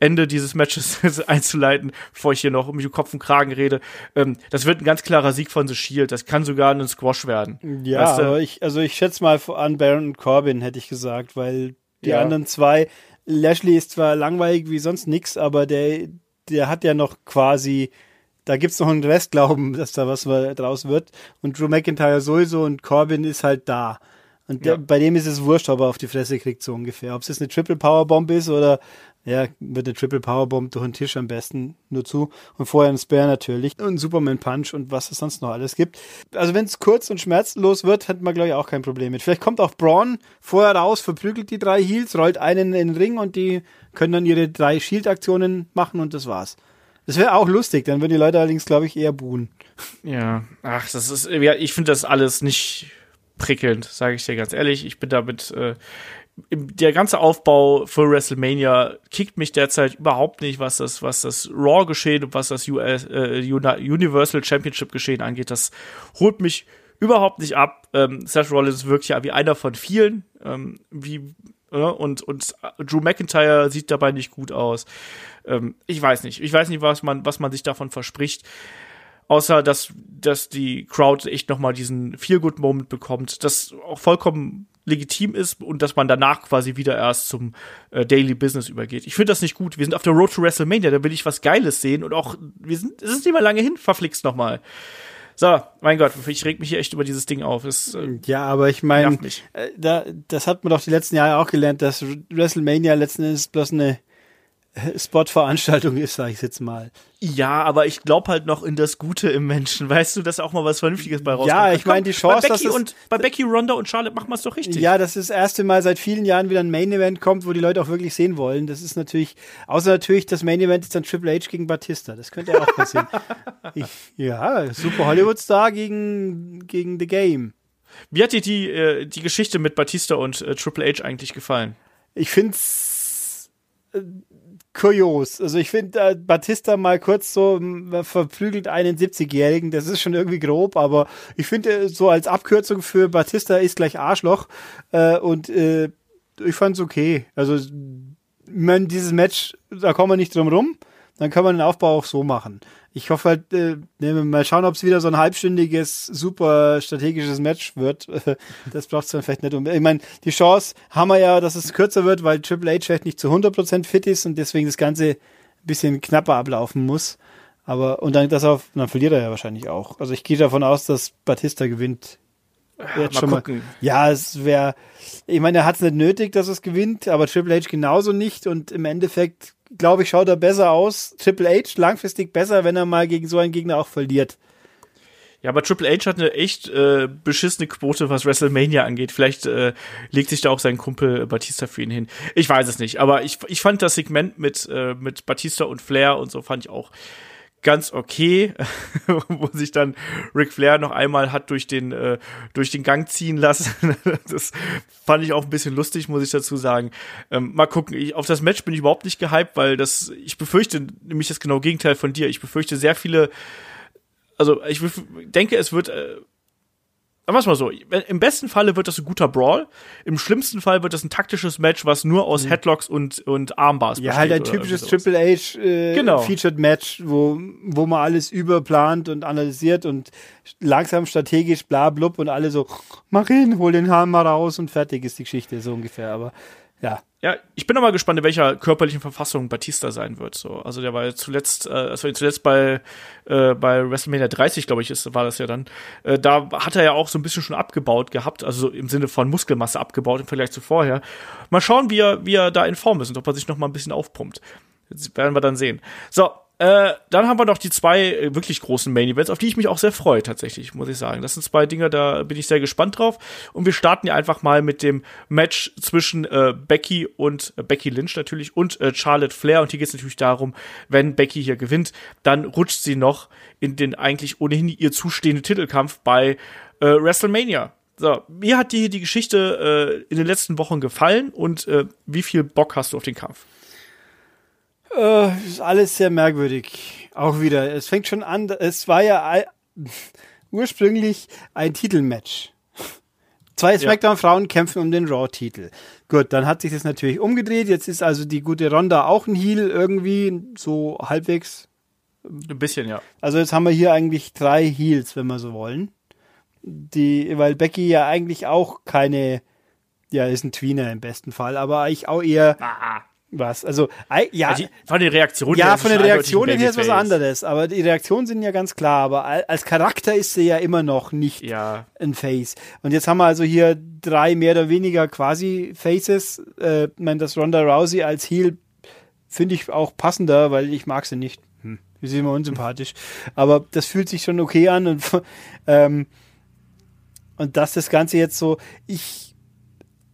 Ende dieses Matches einzuleiten, bevor ich hier noch um Kopf und Kragen rede, ähm, das wird ein ganz klarer Sieg von The Shield. Das kann sogar ein Squash werden. Ja, weißt du? aber ich, also ich schätze mal an Baron und Corbin, hätte ich gesagt, weil die ja. anderen zwei, Lashley ist zwar langweilig wie sonst nix, aber der, der hat ja noch quasi da gibt's noch einen Restglauben, dass da was draus wird. Und Drew McIntyre sowieso und Corbin ist halt da. Und der, ja. bei dem ist es wurscht, ob er auf die Fresse kriegt, so ungefähr. Ob es jetzt eine Triple Powerbomb ist oder, ja, wird eine Triple Powerbomb durch den Tisch am besten nur zu. Und vorher ein Spare natürlich. Und ein Superman Punch und was es sonst noch alles gibt. Also wenn es kurz und schmerzlos wird, hat man, glaube ich, auch kein Problem mit. Vielleicht kommt auch Braun vorher raus, verprügelt die drei Heels, rollt einen in den Ring und die können dann ihre drei Shield-Aktionen machen und das war's. Das wäre auch lustig, dann würden die Leute allerdings, glaube ich, eher buhen. Ja, ach, das ist, ja, ich finde das alles nicht prickelnd, sage ich dir ganz ehrlich. Ich bin damit, äh, der ganze Aufbau für WrestleMania kickt mich derzeit überhaupt nicht, was das, was das Raw-Geschehen und was das US, äh, Universal Championship-Geschehen angeht. Das holt mich überhaupt nicht ab. Ähm, Seth Rollins wirkt ja wie einer von vielen, ähm, wie äh, und und Drew McIntyre sieht dabei nicht gut aus. Ähm, ich weiß nicht, ich weiß nicht, was man was man sich davon verspricht. Außer, dass, dass die Crowd echt nochmal diesen Feel-Good-Moment bekommt, das auch vollkommen legitim ist und dass man danach quasi wieder erst zum äh, Daily Business übergeht. Ich finde das nicht gut. Wir sind auf der Road to WrestleMania, da will ich was Geiles sehen und auch, wir sind, es ist nicht mehr lange hin, verflixt nochmal. So, mein Gott, ich reg mich hier echt über dieses Ding auf. Es, äh, ja, aber ich meine, äh, da, das hat man doch die letzten Jahre auch gelernt, dass WrestleMania letzten Endes bloß eine Sportveranstaltung ist, sage ich jetzt mal. Ja, aber ich glaube halt noch in das Gute im Menschen. Weißt du, dass auch mal was Vernünftiges bei rauskommt? Ja, ich meine, die Chance, bei Becky, und, bei Becky, Ronda und Charlotte machen wir es doch richtig. Ja, das ist das erste Mal seit vielen Jahren wieder ein Main-Event kommt, wo die Leute auch wirklich sehen wollen. Das ist natürlich, außer natürlich, das Main-Event ist dann Triple H gegen Batista. Das könnte ja auch passieren. ich, ja, super Hollywood-Star gegen, gegen The Game. Wie hat dir die, äh, die Geschichte mit Batista und äh, Triple H eigentlich gefallen? Ich find's äh, kurios. Also ich finde äh, Batista mal kurz so verprügelt einen 70-Jährigen, das ist schon irgendwie grob, aber ich finde äh, so als Abkürzung für Batista ist gleich Arschloch äh, und äh, ich fand's okay. Also meine, dieses Match, da kommen wir nicht drum rum, dann kann man den Aufbau auch so machen. Ich hoffe halt, äh, ne, mal schauen, ob es wieder so ein halbstündiges, super strategisches Match wird. das braucht es dann vielleicht nicht. Ich meine, die Chance haben wir ja, dass es kürzer wird, weil Triple H vielleicht nicht zu 100% fit ist und deswegen das Ganze ein bisschen knapper ablaufen muss. Aber, und dann, das auf, dann verliert er ja wahrscheinlich auch. Also ich gehe davon aus, dass Batista gewinnt. Jetzt mal schon gucken. Mal, ja, es wäre, ich meine, er hat es nicht nötig, dass es gewinnt, aber Triple H genauso nicht und im Endeffekt glaube ich, schaut er besser aus. Triple H langfristig besser, wenn er mal gegen so einen Gegner auch verliert. Ja, aber Triple H hat eine echt äh, beschissene Quote, was WrestleMania angeht. Vielleicht äh, legt sich da auch sein Kumpel Batista für ihn hin. Ich weiß es nicht, aber ich, ich fand das Segment mit, äh, mit Batista und Flair und so fand ich auch ganz okay, wo sich dann Ric Flair noch einmal hat durch den, äh, durch den Gang ziehen lassen. das fand ich auch ein bisschen lustig, muss ich dazu sagen. Ähm, mal gucken, ich, auf das Match bin ich überhaupt nicht gehypt, weil das, ich befürchte nämlich das genau Gegenteil von dir. Ich befürchte sehr viele, also ich denke, es wird äh, sagen wir mal so, im besten Falle wird das ein guter Brawl, im schlimmsten Fall wird das ein taktisches Match, was nur aus mhm. Headlocks und, und Armbars ja, besteht. Ja, halt ein typisches Triple H äh, genau. Featured Match, wo, wo man alles überplant und analysiert und langsam strategisch bla blub und alle so, mach hin, hol den Hammer raus und fertig ist die Geschichte, so ungefähr, aber ja. Ja, ich bin noch mal gespannt, in welcher körperlichen Verfassung Batista sein wird. So, also der war zuletzt, äh, also zuletzt bei äh, bei WrestleMania 30, glaube ich, ist, war das ja dann. Äh, da hat er ja auch so ein bisschen schon abgebaut gehabt, also im Sinne von Muskelmasse abgebaut im Vergleich zu vorher. Mal schauen, wie er wie er da in Form ist und ob er sich noch mal ein bisschen aufpumpt. Das werden wir dann sehen. So, äh, dann haben wir noch die zwei äh, wirklich großen Main Events, auf die ich mich auch sehr freue, tatsächlich, muss ich sagen. Das sind zwei Dinge, da bin ich sehr gespannt drauf. Und wir starten ja einfach mal mit dem Match zwischen äh, Becky und äh, Becky Lynch natürlich und äh, Charlotte Flair. Und hier geht es natürlich darum, wenn Becky hier gewinnt, dann rutscht sie noch in den eigentlich ohnehin ihr zustehenden Titelkampf bei WrestleMania. So, mir hat dir die Geschichte in den letzten Wochen gefallen und wie viel Bock hast du auf den Kampf? Äh, ist alles sehr merkwürdig. Auch wieder. Es fängt schon an, es war ja ursprünglich ein Titelmatch. Zwei SmackDown-Frauen kämpfen um den Raw-Titel. Gut, dann hat sich das natürlich umgedreht. Jetzt ist also die gute Ronda auch ein Heel irgendwie, so halbwegs. Ein bisschen, ja. Also jetzt haben wir hier eigentlich drei Heels, wenn wir so wollen. Die, weil Becky ja eigentlich auch keine, ja, ist ein Tweener im besten Fall, aber eigentlich auch eher ah was. Also, ja. Also von den Reaktionen Ja, von den Reaktionen her ist was anderes. Aber die Reaktionen sind ja ganz klar. Aber als Charakter ist sie ja immer noch nicht ja. ein Face. Und jetzt haben wir also hier drei mehr oder weniger quasi Faces. Äh, ich meine, das Ronda Rousey als Heel finde ich auch passender, weil ich mag sie nicht. Hm. Wir sind immer unsympathisch. Aber das fühlt sich schon okay an und, ähm, und dass das Ganze jetzt so, ich,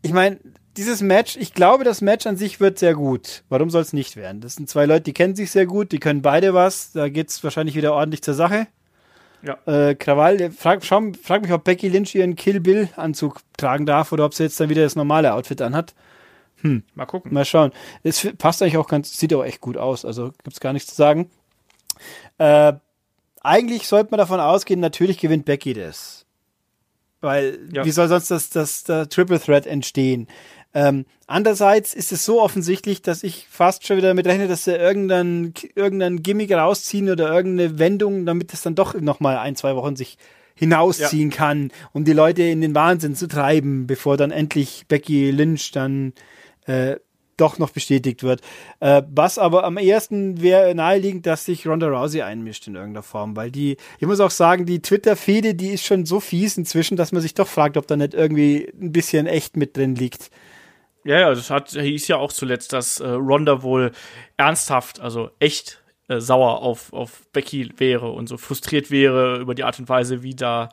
ich meine, dieses Match, ich glaube, das Match an sich wird sehr gut. Warum soll es nicht werden? Das sind zwei Leute, die kennen sich sehr gut, die können beide was. Da geht es wahrscheinlich wieder ordentlich zur Sache. Ja. Äh, Krawall, frag, schau, frag mich, ob Becky Lynch ihren Kill Bill Anzug tragen darf oder ob sie jetzt dann wieder das normale Outfit anhat. Hm. Mal gucken. Mal schauen. Es passt eigentlich auch ganz, sieht auch echt gut aus. Also gibt's gar nichts zu sagen. Äh, eigentlich sollte man davon ausgehen, natürlich gewinnt Becky das. Weil, ja. wie soll sonst das, das, das Triple Threat entstehen? Ähm, andererseits ist es so offensichtlich, dass ich fast schon wieder damit rechne, dass sie irgendeinen irgendein Gimmick rausziehen oder irgendeine Wendung, damit es dann doch noch mal ein, zwei Wochen sich hinausziehen ja. kann, um die Leute in den Wahnsinn zu treiben, bevor dann endlich Becky Lynch dann äh, doch noch bestätigt wird. Äh, was aber am ehesten wäre naheliegend, dass sich Ronda Rousey einmischt in irgendeiner Form, weil die, ich muss auch sagen, die Twitter-Fehde, die ist schon so fies inzwischen, dass man sich doch fragt, ob da nicht irgendwie ein bisschen echt mit drin liegt. Ja, ja, das hat, hieß ja auch zuletzt, dass äh, Ronda wohl ernsthaft, also echt äh, sauer auf, auf Becky wäre und so frustriert wäre über die Art und Weise, wie da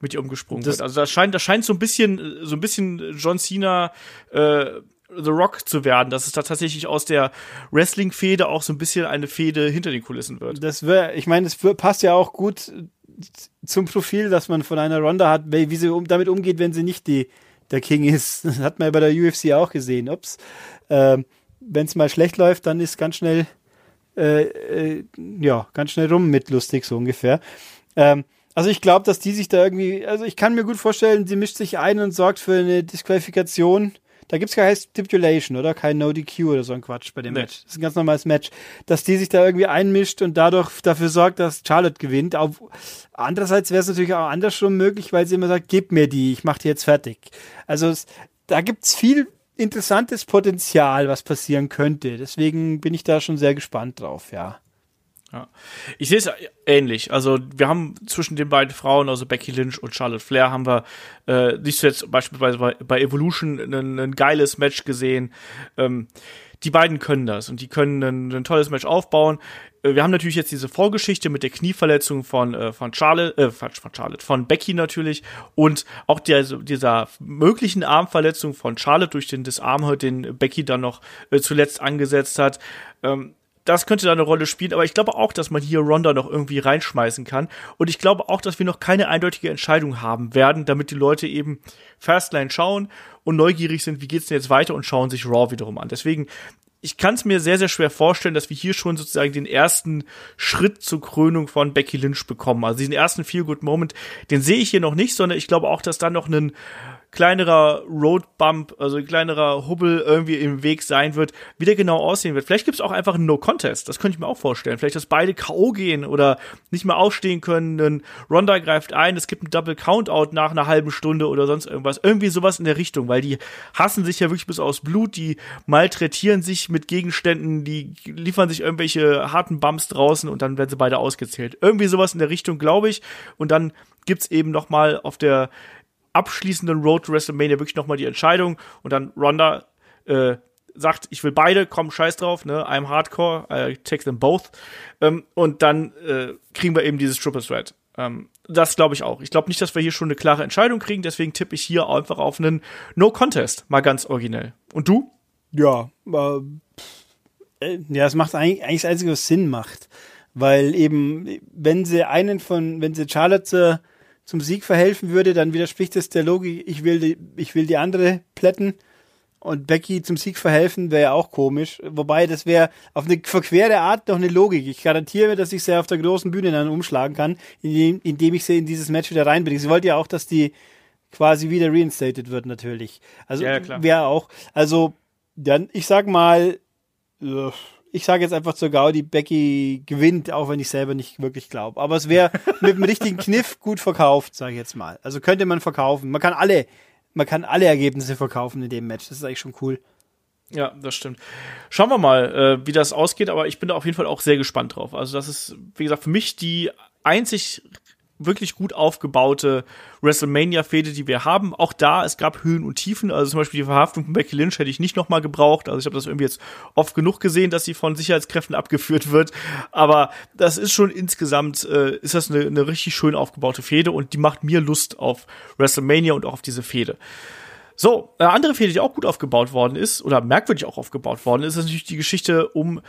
mit ihr umgesprungen das, wird. Also das scheint, das scheint so ein bisschen, so ein bisschen John Cena, äh, The Rock zu werden, dass es da tatsächlich aus der Wrestling-Fehde auch so ein bisschen eine Fehde hinter den Kulissen wird. Das wäre, ich meine, das passt ja auch gut zum Profil, dass man von einer Ronda hat, wie sie um, damit umgeht, wenn sie nicht die der King ist. Das hat man bei der UFC auch gesehen. Ups. Ähm, wenn es mal schlecht läuft, dann ist ganz schnell, äh, äh, ja, ganz schnell rum mit lustig, so ungefähr. Ähm, also ich glaube, dass die sich da irgendwie, also ich kann mir gut vorstellen, sie mischt sich ein und sorgt für eine Disqualifikation. Da gibt es keine Stipulation, oder? Kein No-DQ oder so ein Quatsch bei dem nee. Match. Das ist ein ganz normales Match. Dass die sich da irgendwie einmischt und dadurch dafür sorgt, dass Charlotte gewinnt. Auf, andererseits wäre es natürlich auch andersrum möglich, weil sie immer sagt, gib mir die, ich mach die jetzt fertig. Also es, da gibt's viel interessantes Potenzial, was passieren könnte. Deswegen bin ich da schon sehr gespannt drauf, ja. Ja. Ich sehe es ähnlich. Also wir haben zwischen den beiden Frauen, also Becky Lynch und Charlotte Flair, haben wir äh, nicht zuletzt beispielsweise bei, bei Evolution ein, ein, geiles Match gesehen. Ähm, die beiden können das und die können ein, ein tolles Match aufbauen. Äh, wir haben natürlich jetzt diese Vorgeschichte mit der Knieverletzung von äh, von Charlotte, äh, von Charlotte, von Becky natürlich und auch der, dieser möglichen Armverletzung von Charlotte durch den Disarm, den Becky dann noch äh, zuletzt angesetzt hat. Ähm, das könnte da eine Rolle spielen, aber ich glaube auch, dass man hier Ronda noch irgendwie reinschmeißen kann. Und ich glaube auch, dass wir noch keine eindeutige Entscheidung haben werden, damit die Leute eben Fastline schauen und neugierig sind, wie geht's denn jetzt weiter und schauen sich Raw wiederum an. Deswegen, ich kann es mir sehr, sehr schwer vorstellen, dass wir hier schon sozusagen den ersten Schritt zur Krönung von Becky Lynch bekommen. Also diesen ersten Feel-Good-Moment, den sehe ich hier noch nicht, sondern ich glaube auch, dass da noch ein kleinerer Roadbump, also ein kleinerer Hubbel irgendwie im Weg sein wird, wie der genau aussehen wird. Vielleicht gibt es auch einfach einen No-Contest, das könnte ich mir auch vorstellen. Vielleicht, dass beide K.O. gehen oder nicht mehr aufstehen können. Ein Ronda greift ein, es gibt einen Double Countout nach einer halben Stunde oder sonst irgendwas. Irgendwie sowas in der Richtung, weil die hassen sich ja wirklich bis aus Blut, die malträtieren sich mit Gegenständen, die liefern sich irgendwelche harten Bumps draußen und dann werden sie beide ausgezählt. Irgendwie sowas in der Richtung, glaube ich. Und dann gibt's eben noch mal auf der abschließenden Road to WrestleMania wirklich nochmal die Entscheidung und dann Ronda äh, sagt, ich will beide, komm, scheiß drauf, ne, I'm hardcore, I take them both. Ähm, und dann äh, kriegen wir eben dieses Triple Threat. Ähm, das glaube ich auch. Ich glaube nicht, dass wir hier schon eine klare Entscheidung kriegen, deswegen tippe ich hier einfach auf einen No Contest, mal ganz originell. Und du? Ja, äh, ja, es macht eigentlich, eigentlich das Einzige, was Sinn macht. Weil eben, wenn sie einen von, wenn sie Charlotte zum Sieg verhelfen würde, dann widerspricht es der Logik, ich will die, ich will die andere plätten und Becky zum Sieg verhelfen, wäre ja auch komisch. Wobei, das wäre auf eine verquere Art noch eine Logik. Ich garantiere, dass ich sie auf der großen Bühne dann umschlagen kann, indem, indem ich sie in dieses Match wieder reinbringe. Sie wollte ja auch, dass die quasi wieder reinstated wird, natürlich. Also, ja, wäre auch. Also, dann, ich sag mal, ich sage jetzt einfach zur Gaudi, Becky gewinnt, auch wenn ich selber nicht wirklich glaube. Aber es wäre mit dem richtigen Kniff gut verkauft, sage ich jetzt mal. Also könnte man verkaufen. Man kann alle, man kann alle Ergebnisse verkaufen in dem Match. Das ist eigentlich schon cool. Ja, das stimmt. Schauen wir mal, äh, wie das ausgeht, aber ich bin da auf jeden Fall auch sehr gespannt drauf. Also das ist, wie gesagt, für mich die einzig wirklich gut aufgebaute WrestleMania-Fehde, die wir haben. Auch da, es gab Höhen und Tiefen. Also zum Beispiel die Verhaftung von Becky Lynch hätte ich nicht nochmal gebraucht. Also ich habe das irgendwie jetzt oft genug gesehen, dass sie von Sicherheitskräften abgeführt wird. Aber das ist schon insgesamt, äh, ist das eine, eine richtig schön aufgebaute Fehde und die macht mir Lust auf WrestleMania und auch auf diese Fehde. So, eine andere Fehde, die auch gut aufgebaut worden ist, oder merkwürdig auch aufgebaut worden ist, ist natürlich die Geschichte um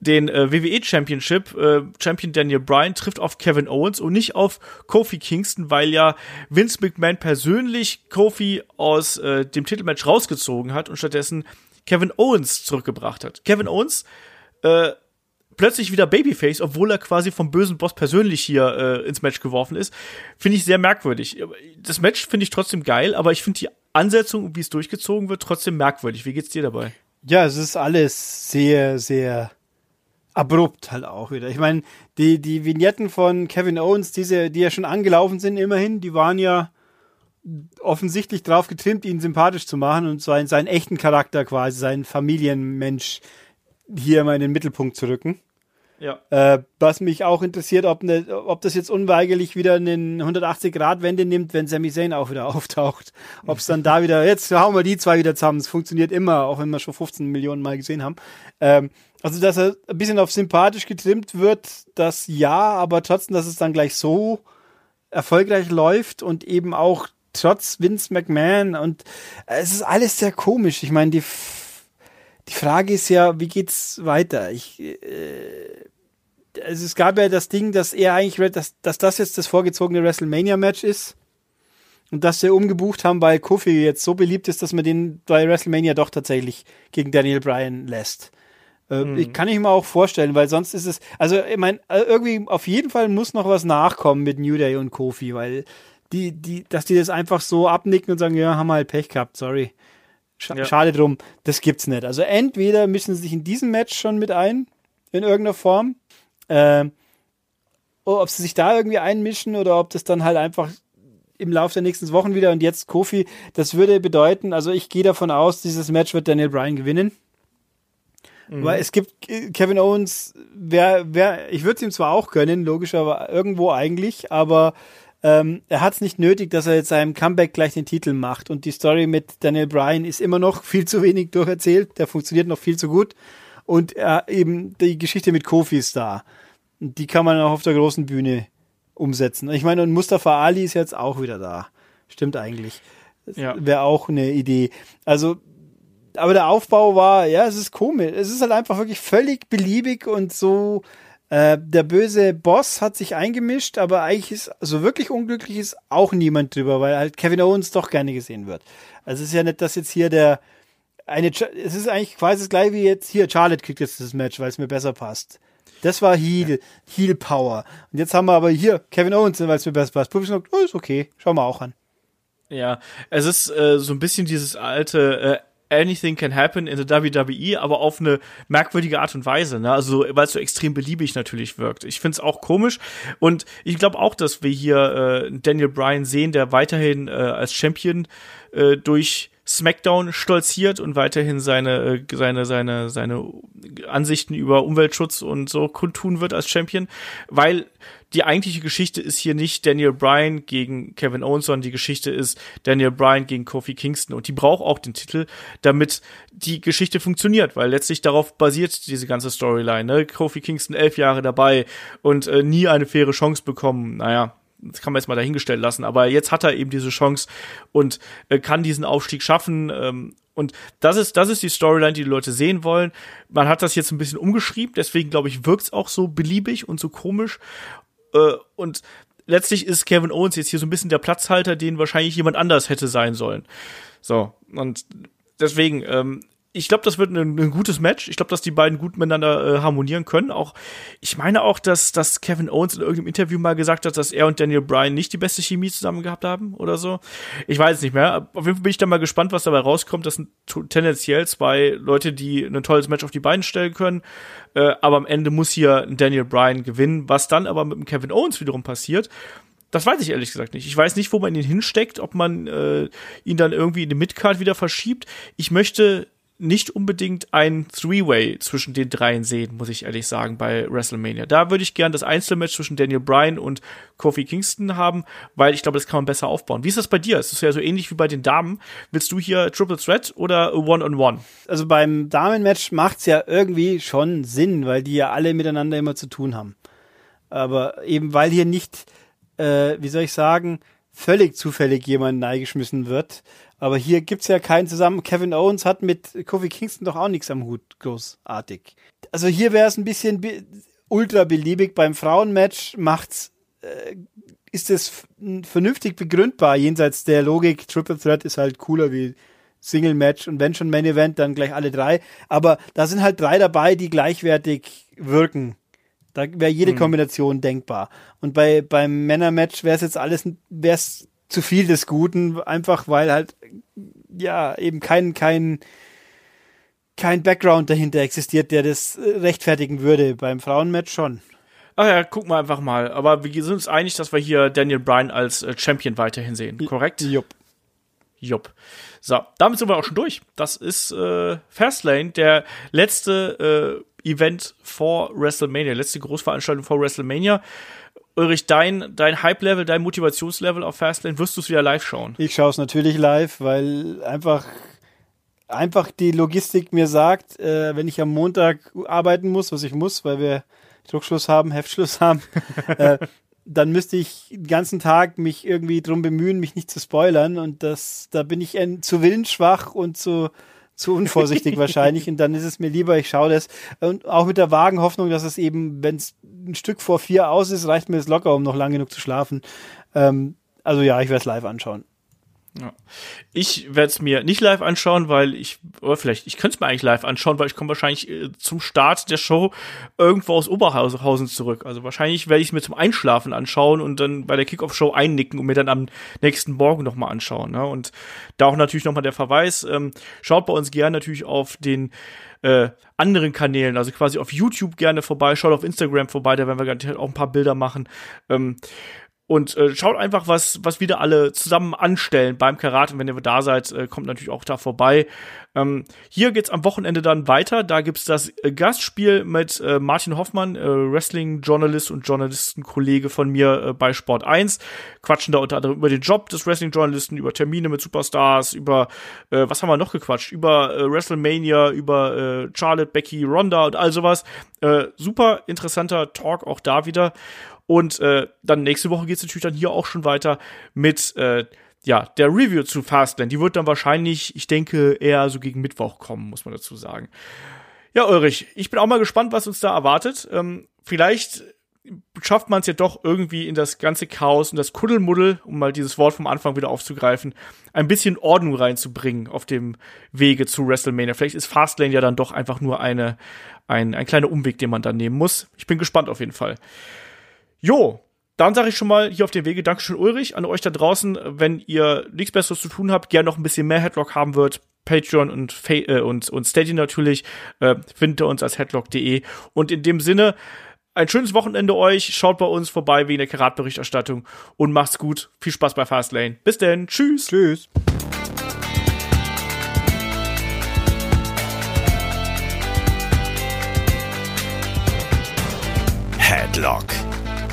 den äh, WWE Championship. Äh, Champion Daniel Bryan trifft auf Kevin Owens und nicht auf Kofi Kingston, weil ja Vince McMahon persönlich Kofi aus äh, dem Titelmatch rausgezogen hat und stattdessen Kevin Owens zurückgebracht hat. Kevin Owens äh, plötzlich wieder Babyface, obwohl er quasi vom bösen Boss persönlich hier äh, ins Match geworfen ist, finde ich sehr merkwürdig. Das Match finde ich trotzdem geil, aber ich finde die Ansetzung, wie es durchgezogen wird, trotzdem merkwürdig. Wie geht's dir dabei? Ja, es ist alles sehr, sehr abrupt halt auch wieder. Ich meine, die, die Vignetten von Kevin Owens, diese, die ja schon angelaufen sind, immerhin, die waren ja offensichtlich drauf getrimmt, ihn sympathisch zu machen und seinen, seinen echten Charakter quasi, seinen Familienmensch hier mal in den Mittelpunkt zu rücken. Ja. Äh, was mich auch interessiert, ob, ne, ob das jetzt unweigerlich wieder eine 180-Grad-Wende nimmt, wenn Sami Zayn auch wieder auftaucht. Ob es dann da wieder, jetzt hauen wir die zwei wieder zusammen. Es funktioniert immer, auch wenn wir schon 15 Millionen Mal gesehen haben. Ähm, also, dass er ein bisschen auf sympathisch getrimmt wird, das ja, aber trotzdem, dass es dann gleich so erfolgreich läuft und eben auch trotz Vince McMahon und äh, es ist alles sehr komisch. Ich meine, die, die Frage ist ja, wie geht's weiter? Ich, äh, also es gab ja das Ding, dass er eigentlich, dass, dass das jetzt das vorgezogene WrestleMania-Match ist. und dass sie umgebucht haben, weil Kofi jetzt so beliebt ist, dass man den bei WrestleMania doch tatsächlich gegen Daniel Bryan lässt. Äh, mhm. Ich kann ich mir auch vorstellen, weil sonst ist es, also ich meine, äh, irgendwie auf jeden Fall muss noch was nachkommen mit New Day und Kofi, weil die, die, dass die das einfach so abnicken und sagen, ja, haben wir halt Pech gehabt, sorry. Sch ja. Schade drum, das gibt's nicht. Also entweder mischen sie sich in diesem Match schon mit ein, in irgendeiner Form, äh, ob sie sich da irgendwie einmischen oder ob das dann halt einfach im Laufe der nächsten Wochen wieder und jetzt Kofi, das würde bedeuten, also ich gehe davon aus, dieses Match wird Daniel Bryan gewinnen. Mhm. Weil es gibt Kevin Owens, wer, wer, ich würde es ihm zwar auch gönnen, logisch, aber irgendwo eigentlich, aber ähm, er hat es nicht nötig, dass er jetzt seinem Comeback gleich den Titel macht. Und die Story mit Daniel Bryan ist immer noch viel zu wenig durcherzählt. Der funktioniert noch viel zu gut. Und äh, eben die Geschichte mit Kofi ist da. Die kann man auch auf der großen Bühne umsetzen. Ich meine, und Mustafa Ali ist jetzt auch wieder da. Stimmt eigentlich. Ja. Wäre auch eine Idee. Also, aber der Aufbau war, ja, es ist komisch. Es ist halt einfach wirklich völlig beliebig und so. Äh, der böse Boss hat sich eingemischt, aber eigentlich ist, so also wirklich unglücklich ist auch niemand drüber, weil halt Kevin Owens doch gerne gesehen wird. Also es ist ja nicht, dass jetzt hier der eine, es ist eigentlich quasi das gleiche wie jetzt hier, Charlotte kriegt jetzt das Match, weil es mir besser passt. Das war Heal, ja. Heal Power. Und jetzt haben wir aber hier Kevin Owens, weil es mir besser passt. Publikum sagt, oh, ist okay, schauen wir auch an. Ja, es ist äh, so ein bisschen dieses alte äh, Anything can happen in the WWE, aber auf eine merkwürdige Art und Weise, ne? Also, weil es so extrem beliebig natürlich wirkt. Ich finde es auch komisch und ich glaube auch, dass wir hier äh, Daniel Bryan sehen, der weiterhin äh, als Champion äh, durch SmackDown stolziert und weiterhin seine, äh, seine, seine, seine Ansichten über Umweltschutz und so kundtun wird als Champion, weil die eigentliche Geschichte ist hier nicht Daniel Bryan gegen Kevin Owens, sondern die Geschichte ist Daniel Bryan gegen Kofi Kingston. Und die braucht auch den Titel, damit die Geschichte funktioniert, weil letztlich darauf basiert diese ganze Storyline. Ne? Kofi Kingston elf Jahre dabei und äh, nie eine faire Chance bekommen. Naja, das kann man jetzt mal dahingestellt lassen, aber jetzt hat er eben diese Chance und äh, kann diesen Aufstieg schaffen. Ähm, und das ist, das ist die Storyline, die die Leute sehen wollen. Man hat das jetzt ein bisschen umgeschrieben, deswegen glaube ich, wirkt es auch so beliebig und so komisch. Äh, und letztlich ist Kevin Owens jetzt hier so ein bisschen der Platzhalter, den wahrscheinlich jemand anders hätte sein sollen. So, und deswegen, ähm, ich glaube, das wird ein, ein, gutes Match. Ich glaube, dass die beiden gut miteinander äh, harmonieren können. Auch ich meine auch, dass, dass Kevin Owens in irgendeinem Interview mal gesagt hat, dass er und Daniel Bryan nicht die beste Chemie zusammen gehabt haben oder so. Ich weiß es nicht mehr. Auf jeden Fall bin ich da mal gespannt, was dabei rauskommt. Das sind tendenziell zwei Leute, die ein tolles Match auf die Beine stellen können. Äh, aber am Ende muss hier Daniel Bryan gewinnen. Was dann aber mit dem Kevin Owens wiederum passiert, das weiß ich ehrlich gesagt nicht. Ich weiß nicht, wo man ihn hinsteckt, ob man äh, ihn dann irgendwie in die Midcard wieder verschiebt. Ich möchte nicht unbedingt ein Three-Way zwischen den dreien sehen, muss ich ehrlich sagen, bei WrestleMania. Da würde ich gern das Einzelmatch zwischen Daniel Bryan und Kofi Kingston haben, weil ich glaube, das kann man besser aufbauen. Wie ist das bei dir? Es ist ja so ähnlich wie bei den Damen. Willst du hier Triple Threat oder One-on-One? -on -one? Also beim Damenmatch macht's ja irgendwie schon Sinn, weil die ja alle miteinander immer zu tun haben. Aber eben weil hier nicht, äh, wie soll ich sagen, völlig zufällig jemand neigeschmissen wird, aber hier gibt's ja keinen zusammen. Kevin Owens hat mit Kofi Kingston doch auch nichts am Hut, großartig. Also hier wäre es ein bisschen be ultra beliebig. Beim Frauenmatch macht's, äh, ist es vernünftig begründbar, jenseits der Logik. Triple Threat ist halt cooler wie Single Match und wenn schon Main Event, dann gleich alle drei. Aber da sind halt drei dabei, die gleichwertig wirken. Da wäre jede hm. Kombination denkbar. Und bei beim Männermatch wäre es jetzt alles, wäre es zu viel des Guten, einfach weil halt ja eben kein kein kein Background dahinter existiert, der das äh, rechtfertigen würde. Beim Frauenmatch schon. Ach ja, gucken wir einfach mal. Aber wir sind uns einig, dass wir hier Daniel Bryan als äh, Champion weiterhin sehen, korrekt? Jupp. Jupp. So, damit sind wir auch schon durch. Das ist äh, Fastlane, der letzte äh, Event vor WrestleMania, letzte Großveranstaltung vor WrestleMania. Ulrich, dein, dein Hype-Level, dein Motivationslevel auf Fastlane, wirst du es wieder live schauen? Ich schaue es natürlich live, weil einfach, einfach die Logistik mir sagt, äh, wenn ich am Montag arbeiten muss, was ich muss, weil wir Druckschluss haben, Heftschluss haben, äh, dann müsste ich den ganzen Tag mich irgendwie drum bemühen, mich nicht zu spoilern und das, da bin ich zu willensschwach und zu, zu unvorsichtig wahrscheinlich und dann ist es mir lieber, ich schaue das und auch mit der vagen Hoffnung, dass es eben, wenn es ein Stück vor vier aus ist, reicht mir das locker, um noch lang genug zu schlafen. Ähm, also ja, ich werde es live anschauen. Ja. Ich werde es mir nicht live anschauen, weil ich, oder vielleicht, ich könnte es mir eigentlich live anschauen, weil ich komme wahrscheinlich äh, zum Start der Show irgendwo aus Oberhausen zurück. Also wahrscheinlich werde ich es mir zum Einschlafen anschauen und dann bei der Kickoff-Show einnicken und mir dann am nächsten Morgen nochmal anschauen. Ne? Und da auch natürlich nochmal der Verweis, ähm, schaut bei uns gerne natürlich auf den äh, anderen Kanälen, also quasi auf YouTube gerne vorbei, schaut auf Instagram vorbei, da werden wir garantiert auch ein paar Bilder machen. Ähm, und äh, schaut einfach, was, was wieder alle zusammen anstellen beim Karate. Und wenn ihr da seid, äh, kommt natürlich auch da vorbei. Ähm, hier geht's am Wochenende dann weiter. Da gibt's das äh, Gastspiel mit äh, Martin Hoffmann, äh, Wrestling-Journalist und Journalistenkollege von mir äh, bei Sport 1. Quatschen da unter anderem über den Job des Wrestling-Journalisten, über Termine mit Superstars, über, äh, was haben wir noch gequatscht? Über äh, WrestleMania, über äh, Charlotte, Becky, Ronda und all sowas. Äh, super interessanter Talk auch da wieder. Und äh, dann nächste Woche geht es natürlich dann hier auch schon weiter mit äh, ja, der Review zu Fastlane. Die wird dann wahrscheinlich, ich denke, eher so gegen Mittwoch kommen, muss man dazu sagen. Ja, Ulrich, ich bin auch mal gespannt, was uns da erwartet. Ähm, vielleicht schafft man es ja doch irgendwie in das ganze Chaos und das Kuddelmuddel, um mal dieses Wort vom Anfang wieder aufzugreifen, ein bisschen Ordnung reinzubringen auf dem Wege zu WrestleMania. Vielleicht ist Fastlane ja dann doch einfach nur eine, ein, ein kleiner Umweg, den man dann nehmen muss. Ich bin gespannt auf jeden Fall. Jo, dann sage ich schon mal hier auf dem Wege Dankeschön Ulrich an euch da draußen, wenn ihr nichts Besseres zu tun habt, gerne noch ein bisschen mehr Headlock haben wird. Patreon und, Fa äh, und, und Steady natürlich, äh, findet ihr uns als headlock.de. Und in dem Sinne, ein schönes Wochenende euch. Schaut bei uns vorbei wegen der Karatberichterstattung und macht's gut. Viel Spaß bei Fastlane. Bis denn. Tschüss. Tschüss. Headlock